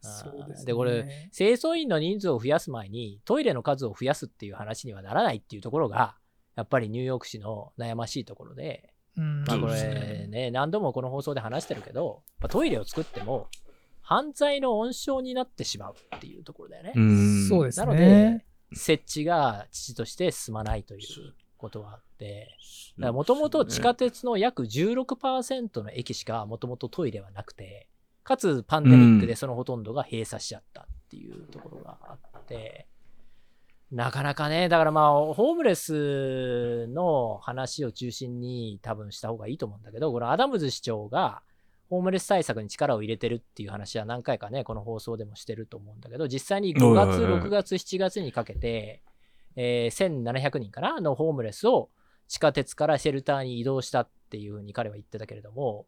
A: そうですね。
C: でこれ清掃員の人数を増やす前にトイレの数を増やすっていう話にはならないっていうところが、やっぱりニューヨーク市の悩ましいところで、
A: うん、
C: まあこれね、何度もこの放送で話してるけど、まあトイレを作っても犯罪の温床になってしまうっていうところだよね。
B: ん
A: そうです
C: なので
A: ね。、
C: 設置が父として進まないということはあって、もともと地下鉄の約16%の駅しかもともとトイレはなくて、かつパンデミックでそのほとんどが閉鎖しちゃったっていうところがあって、なかなかね、だからまあ、ホームレスの話を中心に多分した方がいいと思うんだけど、このアダムズ市長がホームレス対策に力を入れてるっていう話は何回かね、この放送でもしてると思うんだけど、実際に5月、
B: はいはいはい
C: 6月、7月にかけて、えー1700人かなのホームレスを地下鉄からシェルターに移動したっていうふうに彼は言ってたけれども、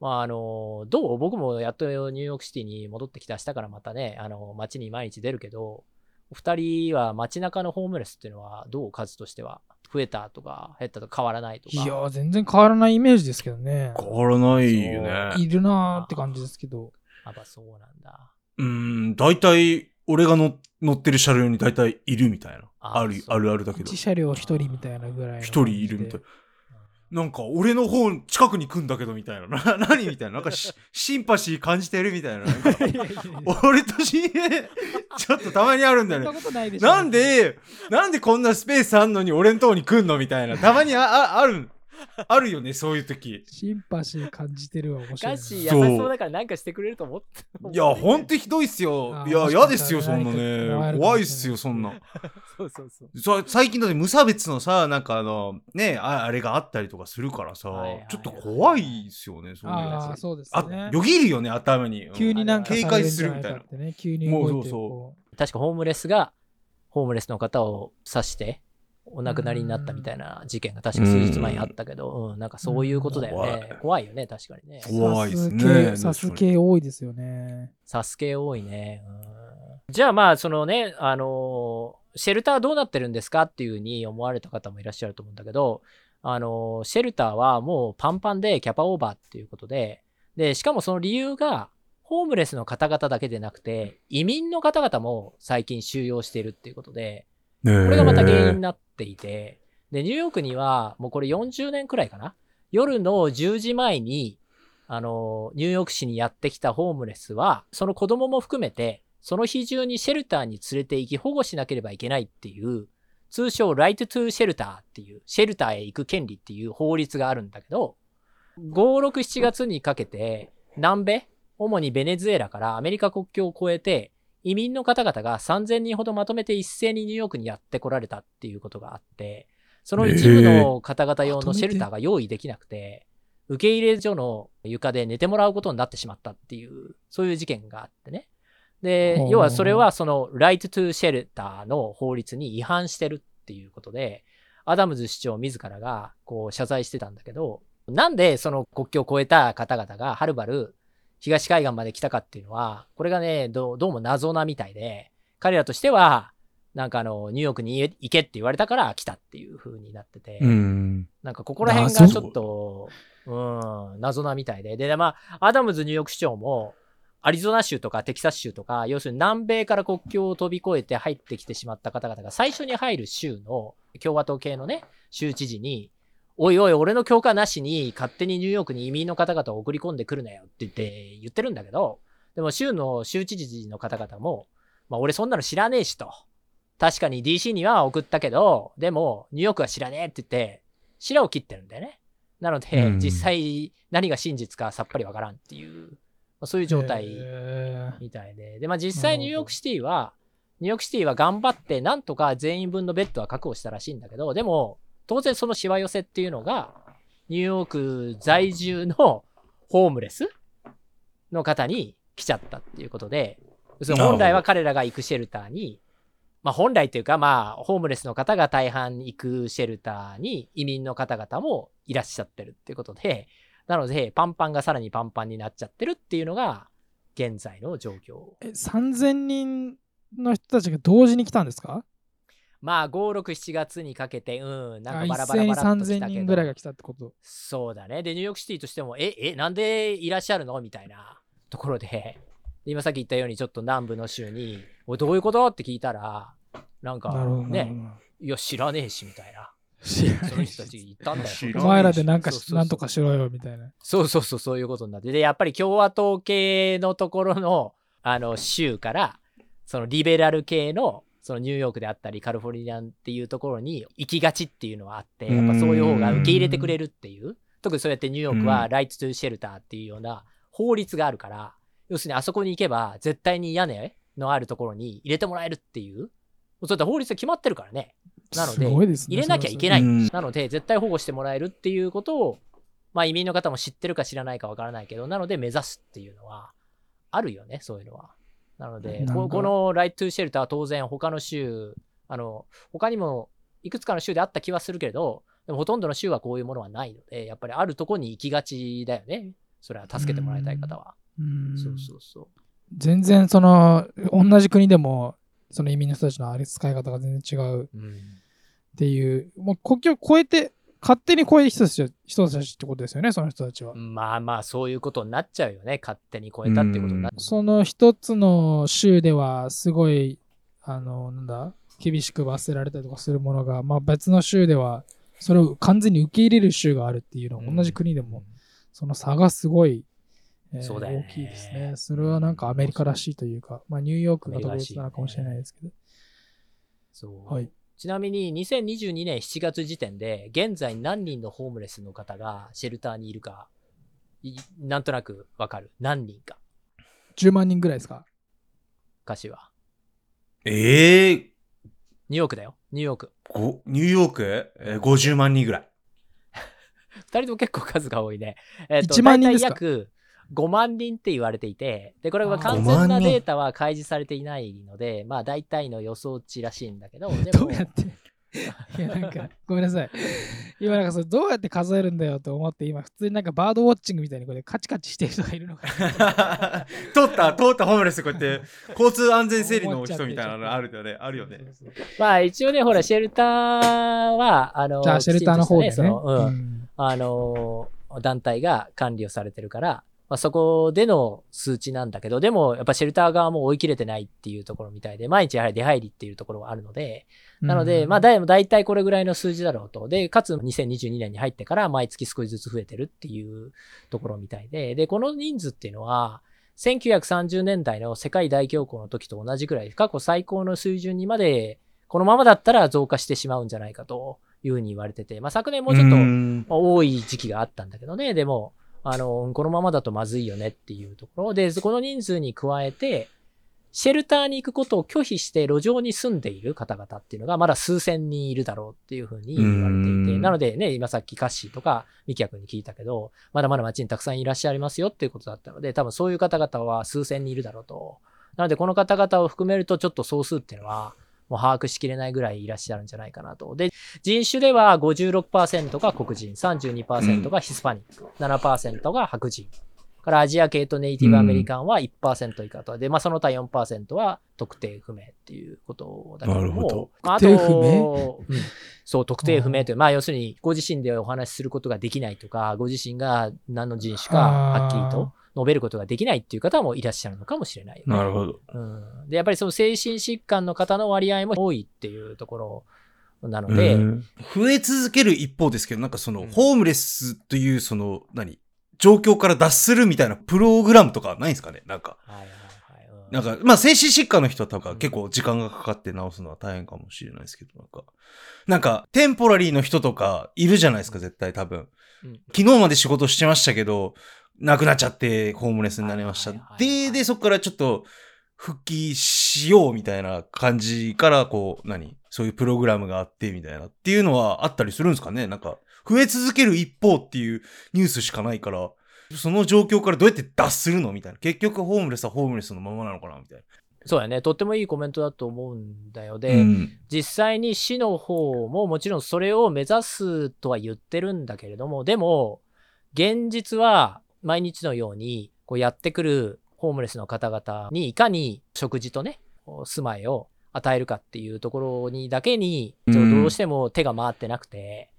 C: まああの、どう？僕もやっとニューヨークシティに戻ってきて明日からまたね、あの、街に毎日出るけど、お二人は街中のホームレスっていうのはどう？数としては増えたとか減ったとか変わらないとか。
A: いやー、全然変わらないイメージですけどね。
B: 変わらないよね。
A: いるなーって感じですけど。
C: やっぱそうなんだ。
B: うーん、大体、俺が乗乗ってる車両に大体いるみたいな。ある、
C: あ
B: るあるだけど
A: 1。車両1人みたいなぐらいの感じで。
B: 一人いるみたい。なんか、俺の方近くに来んだけどみたいな。な何みたいな。なんかし、シンパシー感じてるみたいな。なんか 俺とし、ちょっとたまにあるんだよね
A: な。
B: んで、なんでこんなスペースあんのに俺のとこに来んのみたいな。たまにああある、あるよね、そういう時。
A: シンパシー感じてるわ、面白いな。
C: ガッシー優し
B: そう
C: そうだからなんかしてくれると思って。
B: いや、ほんとひどいっすよ
A: あ。
B: いや、嫌ですよ、そんなね。怖いっすよ、そんな。
C: そうそうそう。
B: さ最近だって無差別のさ、なんかあの、ね、ああれがあったりとかするからさ
C: はいはいはい、
B: ちょっと怖いっすよね、そういう
A: あ
B: や
A: あ、そうです
B: あ
A: ね。
B: よぎるよね、頭に。うん
A: 急になんか
B: 警戒するみたいな
A: されるんじゃかってね、急に動いて
B: もうそうそう
A: こ
C: 確かホームレスがホームレスの方を刺してお亡くなりになったみたいな事件が確か数日前にあったけど、うん、なんかそういうことだよね。
B: 怖い
C: 怖いよね、確かにね。
A: う
B: 怖いっすね
A: サス系
B: 確かに
A: サス系多いですよね。
C: サスケ多いね。うんじゃあまあ、そのね、あのーシェルターどうなってるんですかっていうふうに思われた方もいらっしゃると思うんだけど、あの、シェルターはもうパンパンでキャパオーバーっていうことで、で、しかもその理由が、ホームレスの方々だけでなくて、移民の方々も最近収容しているっていうことで、
B: こ
C: れがまた原因になっていて、で、ニューヨークにはもうこれ40年くらいかな？夜の10時前に、あの、ニューヨーク市にやってきたホームレスは、その子供も含めて、その日中にシェルターに連れて行き保護しなければいけないっていう、通称ライトトゥーシェルターっていう、シェルターへ行く権利っていう法律があるんだけど、5、6、7月にかけて、南米、主にベネズエラからアメリカ国境を越えて、移民の方々が3000人ほどまとめて一斉にニューヨークにやってこられたっていうことがあって、その一部の方々用のシェルターが用意できなくて、受け入れ所の床で寝てもらうことになってしまったっていう、そういう事件があってね。で要はそれはその right to shelter の法律に違反してるっていうことで、アダムズ市長自らがこう謝罪してたんだけど、なんでその国境を越えた方々がはるばる東海岸まで来たかっていうのは、これがね、どうどうも謎なみたいで、彼らとしては、なんかあの、ニューヨークに行けって言われたから来たっていう風になってて、
B: うん。
C: なんかここら辺がちょっと、うん、謎なみたいで。で、まあ、アダムズニューヨーク市長も、アリゾナ州とかテキサス州とか、要するに南米から国境を飛び越えて入ってきてしまった方々が最初に入る州の共和党系のね、州知事に、おいおい、俺の許可なしに勝手にニューヨークに移民の方々を送り込んでくるなよって言って言ってるんだけど、でも州の州知事の方々も、まあ俺そんなの知らねえしと。確かに DC には送ったけど、でもニューヨークは知らねえって言って、白を切ってるんだよね。なので、
B: うん
C: 実際何が真実かさっぱりわからんっていう、まあそういう状態
A: へ
C: みたいで。で、まあ実際ニューヨークシティは、ニューヨークシティは頑張ってなんとか全員分のベッドは確保したらしいんだけど、でも、当然そのしわ寄せっていうのが、ニューヨーク在住のホームレスの方に来ちゃったっていうことで、本来は彼らが行くシェルターに、まあ本来というかまあホームレスの方が大半行くシェルターに移民の方々もいらっしゃってるっていうことで、なのでパンパンがさらにパンパンになっちゃってるっていうのが現在の状況。
A: え3000人の人たちが同時に来たんですか？
C: まあ5、6、7月にかけて、うん、なん
A: あ
C: かバラバラバラっと来た
A: 3000
C: けど
A: 人ぐらいが来たってこと？
C: そうだね。で、ニューヨークシティとしても、え、え、なんでいらっしゃるの？みたいなところで、で今さっき言ったように、ちょっと南部の州に、おい、どういうこと？って聞いたら、なんかね、
A: ほ
C: いや、知らねえし、みたいな。
A: ど知ら
C: その人たち言ったんだよ。
A: お前らでなんかなんとかしろよみたいな。
C: そうそうそう、そういうことになって。で、やっぱり共和党系のところの、あの、州から、そのリベラル系の、そのニューヨークであったり、カリフォルニアっていうところに行きがちっていうのはあって、やっぱそういう方が受け入れてくれるっていう。特にそうやってニューヨークは、
B: うん
C: right to shelter っていうような法律があるから、要するにあそこに行けば、絶対に屋根のあるところに入れてもらえるっていう。そういった法律が決まってるからね。なので、
A: ね
C: 入れなきゃいけない。
B: うん
C: なので、絶対保護してもらえるっていうことを、まあ移民の方も知ってるか知らないかわからないけど、なので目指すっていうのはあるよね、そういうのは。なので、ここの right to shelter は当然他の州、あの、他にもいくつかの州であった気はするけど、でもほとんどの州はこういうものはないので、やっぱりあるとこに行きがちだよね。それは助けてもらいたい方は。
A: うん
C: そうそうそう。
A: 全然その同じ国でもその移民の人たちの扱い方が全然違うっ
C: うん
A: ていう、もう国境を越えて、勝手に越えたち人たちってことですよね、その人たちは。
C: まあまあ、そういうことになっちゃうよね。勝手に超えたってことになっちゃう。
A: その一つの州ではすごい、あの、なんだ、厳しく罰せられたりとかするものが、まあ別の州では、それを完全に受け入れる州があるっていうのは、同じ国でも、その差がすごい、えー
C: そうだよね
A: 大きいですね。それはなんかアメリカらしいというか、まあニューヨークが特別なのかもしれないですけど。
C: そう。
A: はい。
C: ちなみに2022年7月時点で現在何人のホームレスの方がシェルターにいるかいなんとなくわかる。何人か。
A: 10万人ぐらいですか？
C: 歌詞は。
B: ええ
C: ニューヨークだよ。ニューヨーク。
B: ごニューヨーク、えー、50万人ぐらい。
C: 2人とも結構数が多いね。えっ、と
A: 1万人ですか？
C: 大体約5万人って言われていてでこれは完全
B: 5万人
C: なデータは開示されていないのでまあ大体の予想値らしいんだけど でも
A: どうやって？いや、なんか、ごめんなさい。今、なんかそれどうやって数えるんだよと思って、今、普通になんかバードウォッチングみたいにこれカチカチしてる人がいるのかな。
B: 通った、通ったホームレスこうやって、交通安全整理の人みたいなのあるよね。あるよね。
C: まあ一応ね、ほら、シェルターは、あの、
A: じゃあ、シェルターの方でね。
C: きちんとしたそのうん
A: うん
C: あのー団体が管理をされてるから、まあ、そこでの数値なんだけど、でもやっぱシェルター側も追い切れてないっていうところみたいで、毎日やはり出入りっていうところがあるので、なので、まあだいだいたいこれぐらいの数字だろうと。で、かつ2022年に入ってから毎月少しずつ増えてるっていうところみたいで、で、この人数っていうのは、1930年代の世界大恐慌の時と同じぐらい、過去最高の水準にまで、このままだったら増加してしまうんじゃないかというふうに言われてて、まあ昨年もうちょっと、多い時期があったんだけどね。でも、あの、このままだとまずいよねっていうところ。で、この人数に加えて、シェルターに行くことを拒否して路上に住んでいる方々っていうのがまだ数千人いるだろうっていうふうに言われていて、
B: うん
C: なのでね、今さっきカッシーとかミキヤ君に聞いたけど、まだまだ街にたくさんいらっしゃいますよっていうことだったので、多分そういう方々は数千人いるだろうと。なのでこの方々を含めるとちょっと総数っていうのは、もう把握しきれないぐらいいらっしゃるんじゃないかなと。で、人種では56%が黒人、32%がヒスパニック、7%が白人。からアジア系とネイティブアメリカンは1%以下と。で、まあその他4%は特定不明っていうことだけども。
B: なるほど
C: まあ、あ
A: 特定不
C: と、うんそう、特定不明という、まあ要するにご自身でお話しすることができないとか、ご自身が何の人種かはっきりと述べることができないっていう方もいらっしゃるのかもしれないよね、
B: なるほど。
C: うん。で、やっぱりその精神疾患の方の割合も多いっていうところなので、
B: うん増え続ける一方ですけど、なんかその、
C: うん
B: ホームレスという、その、何状況から脱するみたいなプログラムとかないんですかね？なんか。
C: はいはいはい。うん。
B: なんか、まあ、精神疾患の人は多分結構時間がかかって治すのは大変かもしれないですけど、なんか、なんか、テンポラリーの人とかいるじゃないですか、絶対多分。
C: うん。
B: 昨日まで仕事してましたけど、亡くなっちゃってホームレスになりました。
C: はいはいはいはい
B: で、で、そこからちょっと復帰しようみたいな感じから、こう、何？そういうプログラムがあってみたいなっていうのはあったりするんですかね？なんか、増え続ける一方っていうニュースしかないから、その状況からどうやって脱するのみたいな。結局ホームレスはホームレスのままなのかなみたい
C: そうやね。とってもいいコメントだと思うんだよ。
B: な。
C: で、
B: うん
C: 実際に市の方ももちろんそれを目指すとは言ってるんだけれども、でも、現実は毎日のようにこうやってくるホームレスの方々にいかに食事とね、住まいを与えるかっていうところにだけに、どうしても手が回ってなくて、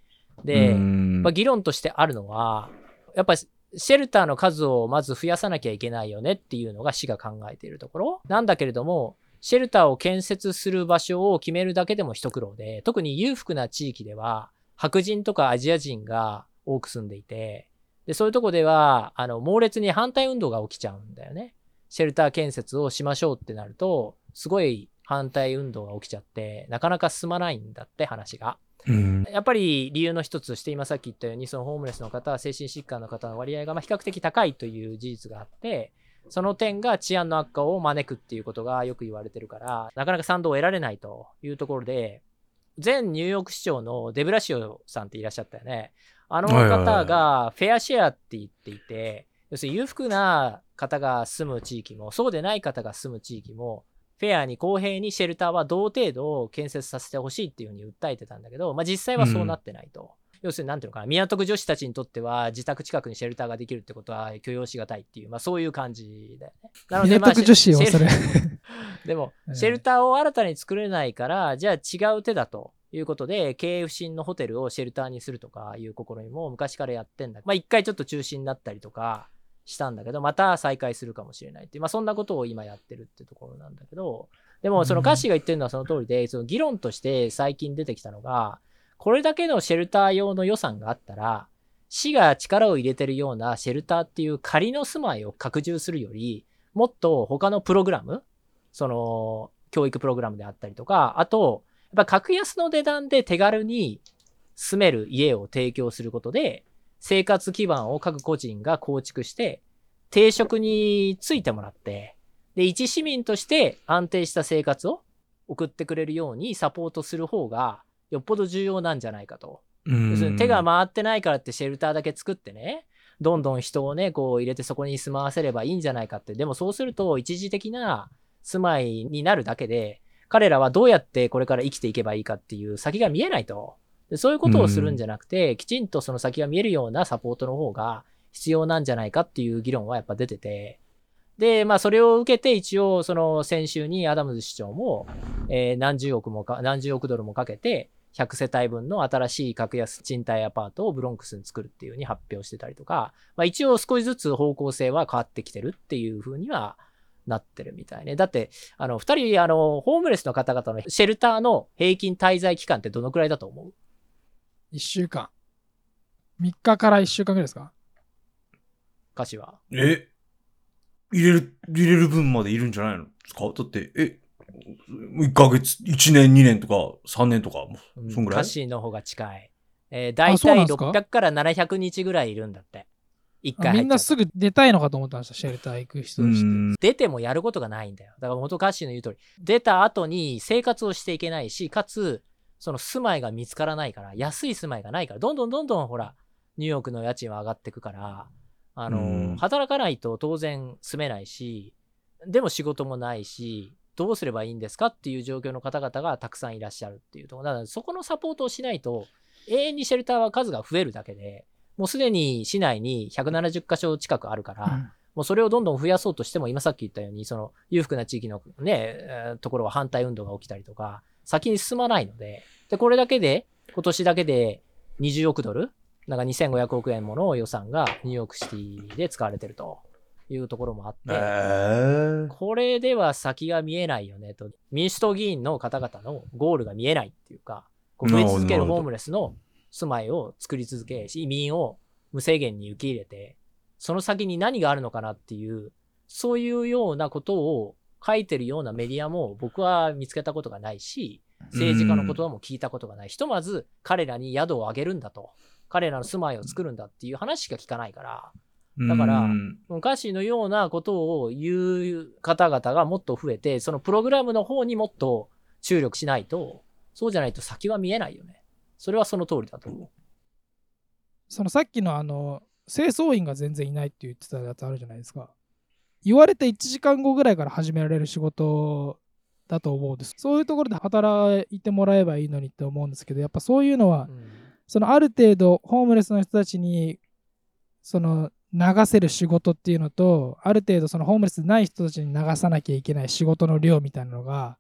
C: で、
B: うん
C: まあ、議論としてあるのは、やっぱりシェルターの数をまず増やさなきゃいけないよねっていうのが市が考えているところなんだけれども、シェルターを建設する場所を決めるだけでも一苦労で、特に裕福な地域では、白人とかアジア人が多く住んでいて、でそういうとこでは、あの、猛烈に反対運動が起きちゃうんだよね。シェルター建設をしましょうってなると、すごい反対運動が起きちゃって、なかなか進まないんだって話が。
B: うん。
C: やっぱり理由の一つとして今さっき言ったようにそのホームレスの方精神疾患の方の割合がまあ比較的高いという事実があってその点が治安の悪化を招くっていうことがよく言われてるからなかなか賛同を得られないというところで前ニューヨーク市長のデブラシオさんっていらっしゃったよね。あの方がフェアシェアって言っていて要するに裕福な方が住む地域もそうでない方が住む地域もフェアに公平にシェルターは同程度建設させてほしいっていうふうに訴えてたんだけど、まあ、実際はそうなってないと。要するに、なんていうのかな、港区女子たちにとっては、自宅近くにシェルターができるってことは許容しがたいっていう、まあそういう感じだよね。なので、まあ
A: 港区女子をそれ。
C: でも
A: う、ん
C: シェルターを新たに作れないから、じゃあ違う手だということで、経営不振のホテルをシェルターにするとかいう試みも昔からやってんだ。まあ一回ちょっと中止になったりとかしたんだけど、また再開するかもしれないっていう、まあそんなことを今やってるってところなんだけど、でもそのカッシーが言ってるのはその通りで、その議論として最近出てきたのが、これだけのシェルター用の予算があったら、市が力を入れてるようなシェルターっていう仮の住まいを拡充するより、もっと他のプログラム、その教育プログラムであったりとか、あと、やっぱ格安の値段で手軽に住める家を提供することで、生活基盤を各個人が構築して、定職についてもらって、で、一市民として安定した生活を送ってくれるようにサポートする方が、よっぽど重要なんじゃないかと。要するに手が回ってないからってシェルターだけ作ってね、どんどん人をね、こう入れてそこに住まわせればいいんじゃないかって。でもそうすると一時的な住まいになるだけで、彼らはどうやってこれから生きていけばいいかっていう先が見えないと。でそういうことをするんじゃなくて、きちんとその先が見えるようなサポートの方が必要なんじゃないかっていう議論はやっぱ出てて、で、まあそれを受けて一応その先週にアダムズ市長も、えー何十億もか、何十億ドルもかけて、100世帯分の新しい格安賃貸アパートをブロンクスに作るっていうふうに発表してたりとか、まあ一応少しずつ方向性は変わってきてるっていうふうにはなってるみたいね。だって、あの、二人、あの、ホームレスの方々のシェルターの平均滞在期間ってどのくらいだと思う？
A: 1週間。3日から1週間ぐらいですか？
C: 歌詞は。
B: え？入れる、入れる分までいるんじゃないの？ですかだって、え、1ヶ月、1年、2年とか、3年とか、
C: うん
B: そんぐらい？
C: 歌詞の方が近い。えー、大体
A: そうなんですか
C: ？600から700日ぐらいいるんだって。一回
A: あみんなすぐ出たいのかと思ってました、シェルター行く人
B: う
A: として。
B: ん。
C: 出てもやることがないんだよ。だから元歌詞の言う通り、出た後に生活をしていけないし、かつ、その住まいが見つからないから、安い住まいがないから、どんどんどんどんほら、ニューヨークの家賃は上がってくから、あの、
B: うん
C: 働かないと当然住めないし、でも仕事もないし、どうすればいいんですかっていう状況の方々がたくさんいらっしゃるっていうところ。だからそこのサポートをしないと、永遠にシェルターは数が増えるだけで、もうすでに市内に170箇所近くあるから、
A: うん
C: もうそれをどんどん増やそうとしても、今さっき言ったように、その裕福な地域のね、えーところは反対運動が起きたりとか、先に進まないので、で、これだけで、今年だけで20億ドル、なんか2500億円もの予算がニューヨークシティで使われてるというところもあって、
B: えー、
C: これでは先が見えないよねと、民主党議員の方々のゴールが見えないっていうか、こう増え続けるホームレスの住まいを作り続け、移民を無制限に受け入れて、その先に何があるのかなっていう、そういうようなことを書いてるようなメディアも僕は見つけたことがないし、政治家の言葉も聞いたことがない。ひとまず彼らに宿をあげるんだと。彼らの住まいを作るんだっていう話しか聞かないから、だから
B: うん
C: 昔のようなことを言う方々がもっと増えて、そのプログラムの方にもっと注力しないと、そうじゃないと先は見えないよね。それはその通りだと思
A: そのさっきのあの清掃員が全然いないって言ってたやつあるじゃないですか。言われて1時間後ぐらいから始められる仕事だと思うんです。そういうところで働いてもらえばいいのにって思うんですけど、やっぱそういうのは
C: う。、うん
A: そのある程度ホームレスの人たちにその流せる仕事っていうのと、ある程度そのホームレスでない人たちに流さなきゃいけない仕事の量みたいなのが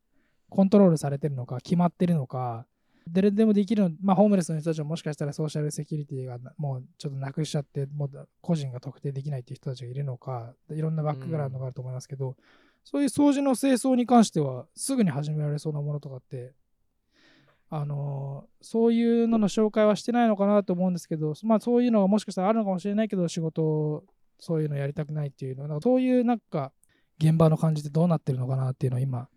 A: コントロールされてるのか、決まってるのか、誰でもできるの、まあ、ホームレスの人たちももしかしたらソーシャルセキュリティがもうちょっとなくしちゃって、もう個人が特定できないっていう人たちがいるのか、いろんなバックグラウンドがあると思いますけど、そういう掃除の清掃に関しては、すぐに始められそうなものとかって、あのーそういうのの紹介はしてないのかなと思うんですけど、まあそういうのがもしかしたらあるのかもしれないけど、仕事をそういうのやりたくないっていうのは、なんかそういうなんか現場の感じってどうなってるのかなっていうのを今、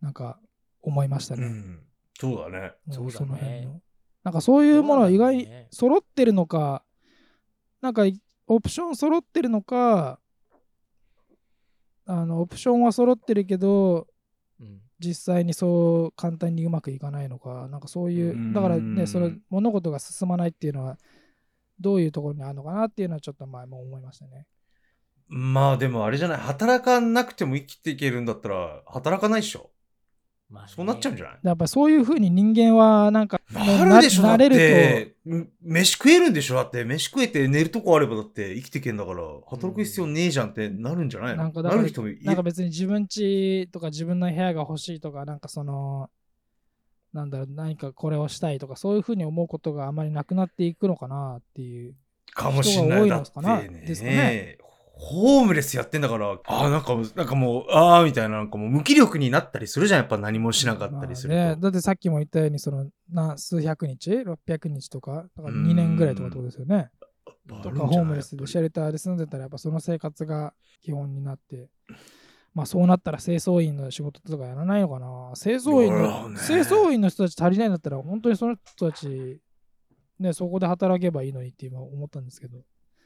A: なんか思いましたね。
B: うん。そうだね。
A: うん
C: そうだね
A: その辺の。なんかそういうものは意外に揃ってるのか、なんかオプション揃ってるのか、あのオプションは揃ってるけど、
C: うん
A: 実際にそう簡単にうまくいかないのか、なんかそういうう、
B: ん
A: だからね、その物事が進まないっていうのは、どういうところにあるのかなっていうのはちょっと前も思いましたね。
B: まあでもあれじゃない？働かなくても生きていけるんだったら、働かないっしょ。
C: まあね。
B: そうなっちゃうんじゃない？
A: やっぱそういうふうに人間はなんか、
B: なるでしょだっ
A: なれる
B: て、ん飯食えるんでしょだって、飯食えて寝るとこあればだって生きてけんだから、働く必要ねえじゃんってなるんじゃないの？
A: なんかだから
B: なる人も
A: なんか別に自分家とか自分の部屋が欲しいとか、なんかその、なんだろう、何かこれをしたいとか、そういうふうに思うことがあまりなくなっていくのかなっていう。
B: かもしんない。
A: 人が多いのかなですかね
B: ホームレスやってんだから、ああ、なんかもう、なんかもう、ああ、みたいな、なんかもう無気力になったりするじゃん。やっぱ何もしなかったりすると。
A: まあね、だってさっきも言ったように、そのな数百日 ?600 日とか、だから2年ぐらいとかってことですよね。とか、ホームレスでシェルターで住んでたら、やっぱその生活が基本になって、まあそうなったら清掃員の仕事とかやらないのかな。清掃員の、
B: ね
A: 清掃員の人たち足りないんだったら、本当にその人たち、ね、そこで働けばいいのにって今思ったんですけど。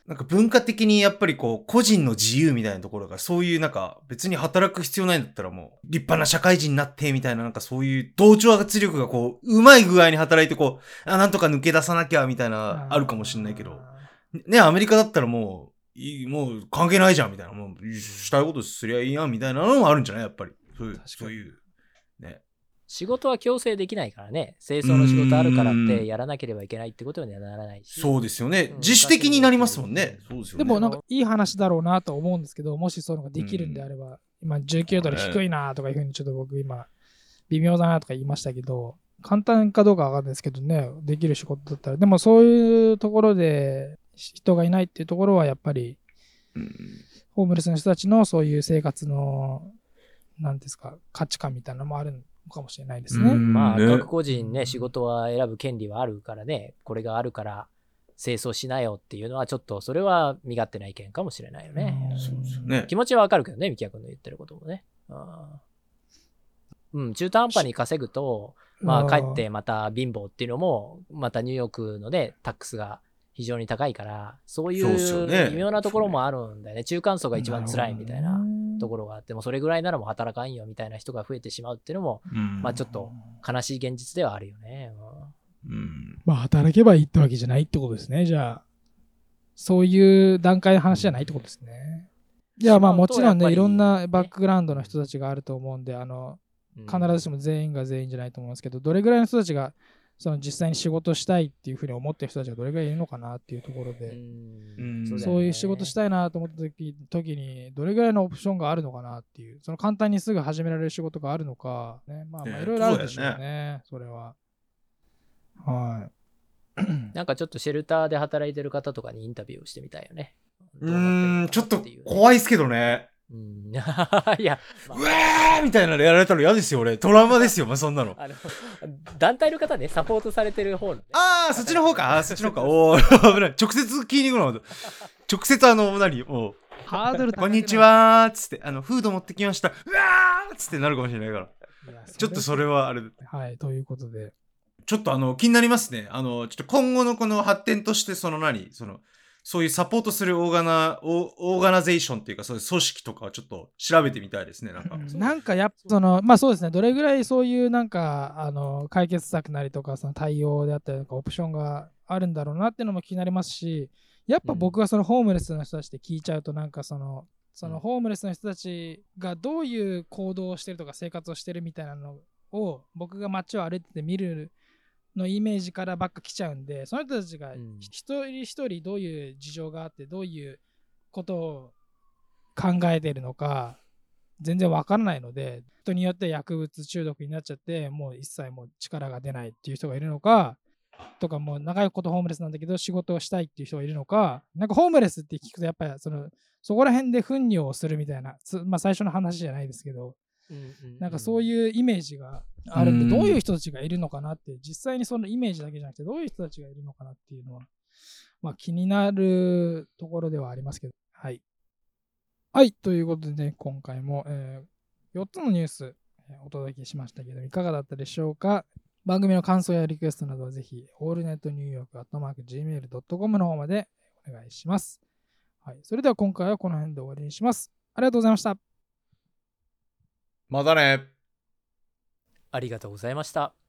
B: なんか文化的にやっぱりこう、個人の自由みたいなところが、そういうなんか別に働く必要ないんだったらもう、立派な社会人になって、みたいななんかそういう同調圧力がこう、うまい具合に働いてこう、あ、なんとか抜け出さなきゃ、みたいな、あるかもしれないけど。ね、アメリカだったらもう、いいもう関係ないじゃん、みたいな。もう、したいことすりゃいいやん、みたいなのもあるんじゃない？やっぱり。そういう
A: 確か、に
B: そういう、ね。
C: 仕事は強制できないからね。清掃の仕事あるからってやらなければいけないってことにはならないし。
B: そうですよね
C: うん。
B: 自主的になりますもんね。そうですよね。
A: でもなんかいい話だろうなと思うんですけど、もしそういうのができるんであれば、今19ドル低いなとかいうふうにちょっと僕今、微妙だなとか言いましたけど、簡単かどうかわかんないですけどね、できる仕事だったら。でもそういうところで人がいないっていうところはやっぱり、
B: うん
A: ホームレスの人たちのそういう生活の、なんですか、価値観みたいなのもあるのかもしれないですね。
B: うん
C: まあ、
B: ね
C: 各個人ね、仕事は選ぶ権利はあるからね、これがあるから清掃しなよっていうのは、ちょっとそれは身勝手な意見かもしれないよね。
A: うん
B: そうですよね。
C: 気持ちはわかるけどね、ミキヤ君の言ってることもね。うん、うん中途半端に稼ぐと、まあ、帰ってまた貧乏っていうのも、またニューヨークのね、タックスが非常に高いから、そうい
B: そう
C: 微妙なところもあるんだよね。中間層が一番辛いみたいなところがあっても、それぐらいならもう働かんよみたいな人が増えてしまうっていうのも、
B: うん
C: まあちょっと悲しい現実ではあるよね。
B: うん
A: まあ、働けばいいってわけじゃないってことですね、じゃあ。そういう段階の話じゃないってことですね。いや、まあもちろんね、いろんなバックグラウンドの人たちがあると思うんで、あの、
C: うん
A: 必ずしも全員が全員じゃないと思うんですけど、どれぐらいの人たちが、その実際に仕事したいっていうふうに思ってる人たちがどれぐらいいるのかなっていうところ
C: う
A: で、
C: ん
B: う
A: そういう仕事したいなと思った時時に、どれぐらいのオプションがあるのかなっていう、その簡単にすぐ始められる仕事があるのか、ね、まあまあ
B: ね
A: いろいろあるでしょう
B: そうだ
A: ね、それは。はい。
C: なんかちょっとシェルターで働いてる方とかにインタビューをしてみたいよね。
B: うーん、ちょっと
C: い
B: 怖いですけどね。
C: うん。いや、まあ
B: うわーみたいなのやられたら嫌ですよ、俺。トラウマですよ、まあ、そんなの。
C: あの、団体の方ね、サポートされてる方のね。
B: あー、そっちの方か。あー、そっちの方か。おー、危ない。直接聞きに行くの。直接あの、何？もう、
A: ハードル
B: こんにち。はーっつって、あの、フード持ってきました。うわーっつってなるかもしれないから。ちょっとそれはあれ、
A: はい、ということで。
B: ちょっとあの、気になりますね。あの、ちょっと今後のこの発展として、その何？その、そういうサポートするオーガナ、オオーガナゼーションっていうか、そういう組織とかをちょっと調べてみたいですね、なんか。
A: なんかやっぱそのまあそうですねどれぐらいそういうなんかあの解決策なりとかその対応であったりとかオプションがあるんだろうなっていうのも気になりますしやっぱ僕はそのホームレスの人たちで聞いちゃうとなんかそのそのホームレスの人たちがどういう行動をしてるとか生活をしてるみたいなのを僕が街を歩いてて見るのイメージからばっか来ちゃうんでその人たちが
C: うん。
A: 一人一人どういう事情があってどういうことを考えてるのか全然わからないので人によって薬物中毒になっちゃってもう一切もう力が出ないっていう人がいるのかとかもう長いことホームレスなんだけど仕事をしたいっていう人がいるのかなんかホームレスって聞くとやっぱりそのそこら辺で糞尿をするみたいなつまあ最初の話じゃないですけどなんかそう
C: う
A: いうイメージがあるんで、
B: うん
A: どういう人たちがいるのかなって、実際にそのイメージだけじゃなくて、どういう人たちがいるのかなっていうのは、まあ気になるところではありますけど、はい。はい、ということでね、今回も、え4つのニュース、えーお届けしましたけど、いかがだったでしょうか？番組の感想やリクエストなどはぜひ、オールネットニューヨークアットマーク Gmail.com の方までお願いします。はい、それでは今回はこの辺で終わりにします。ありがとうございました。
B: またね
C: ありがとうございました。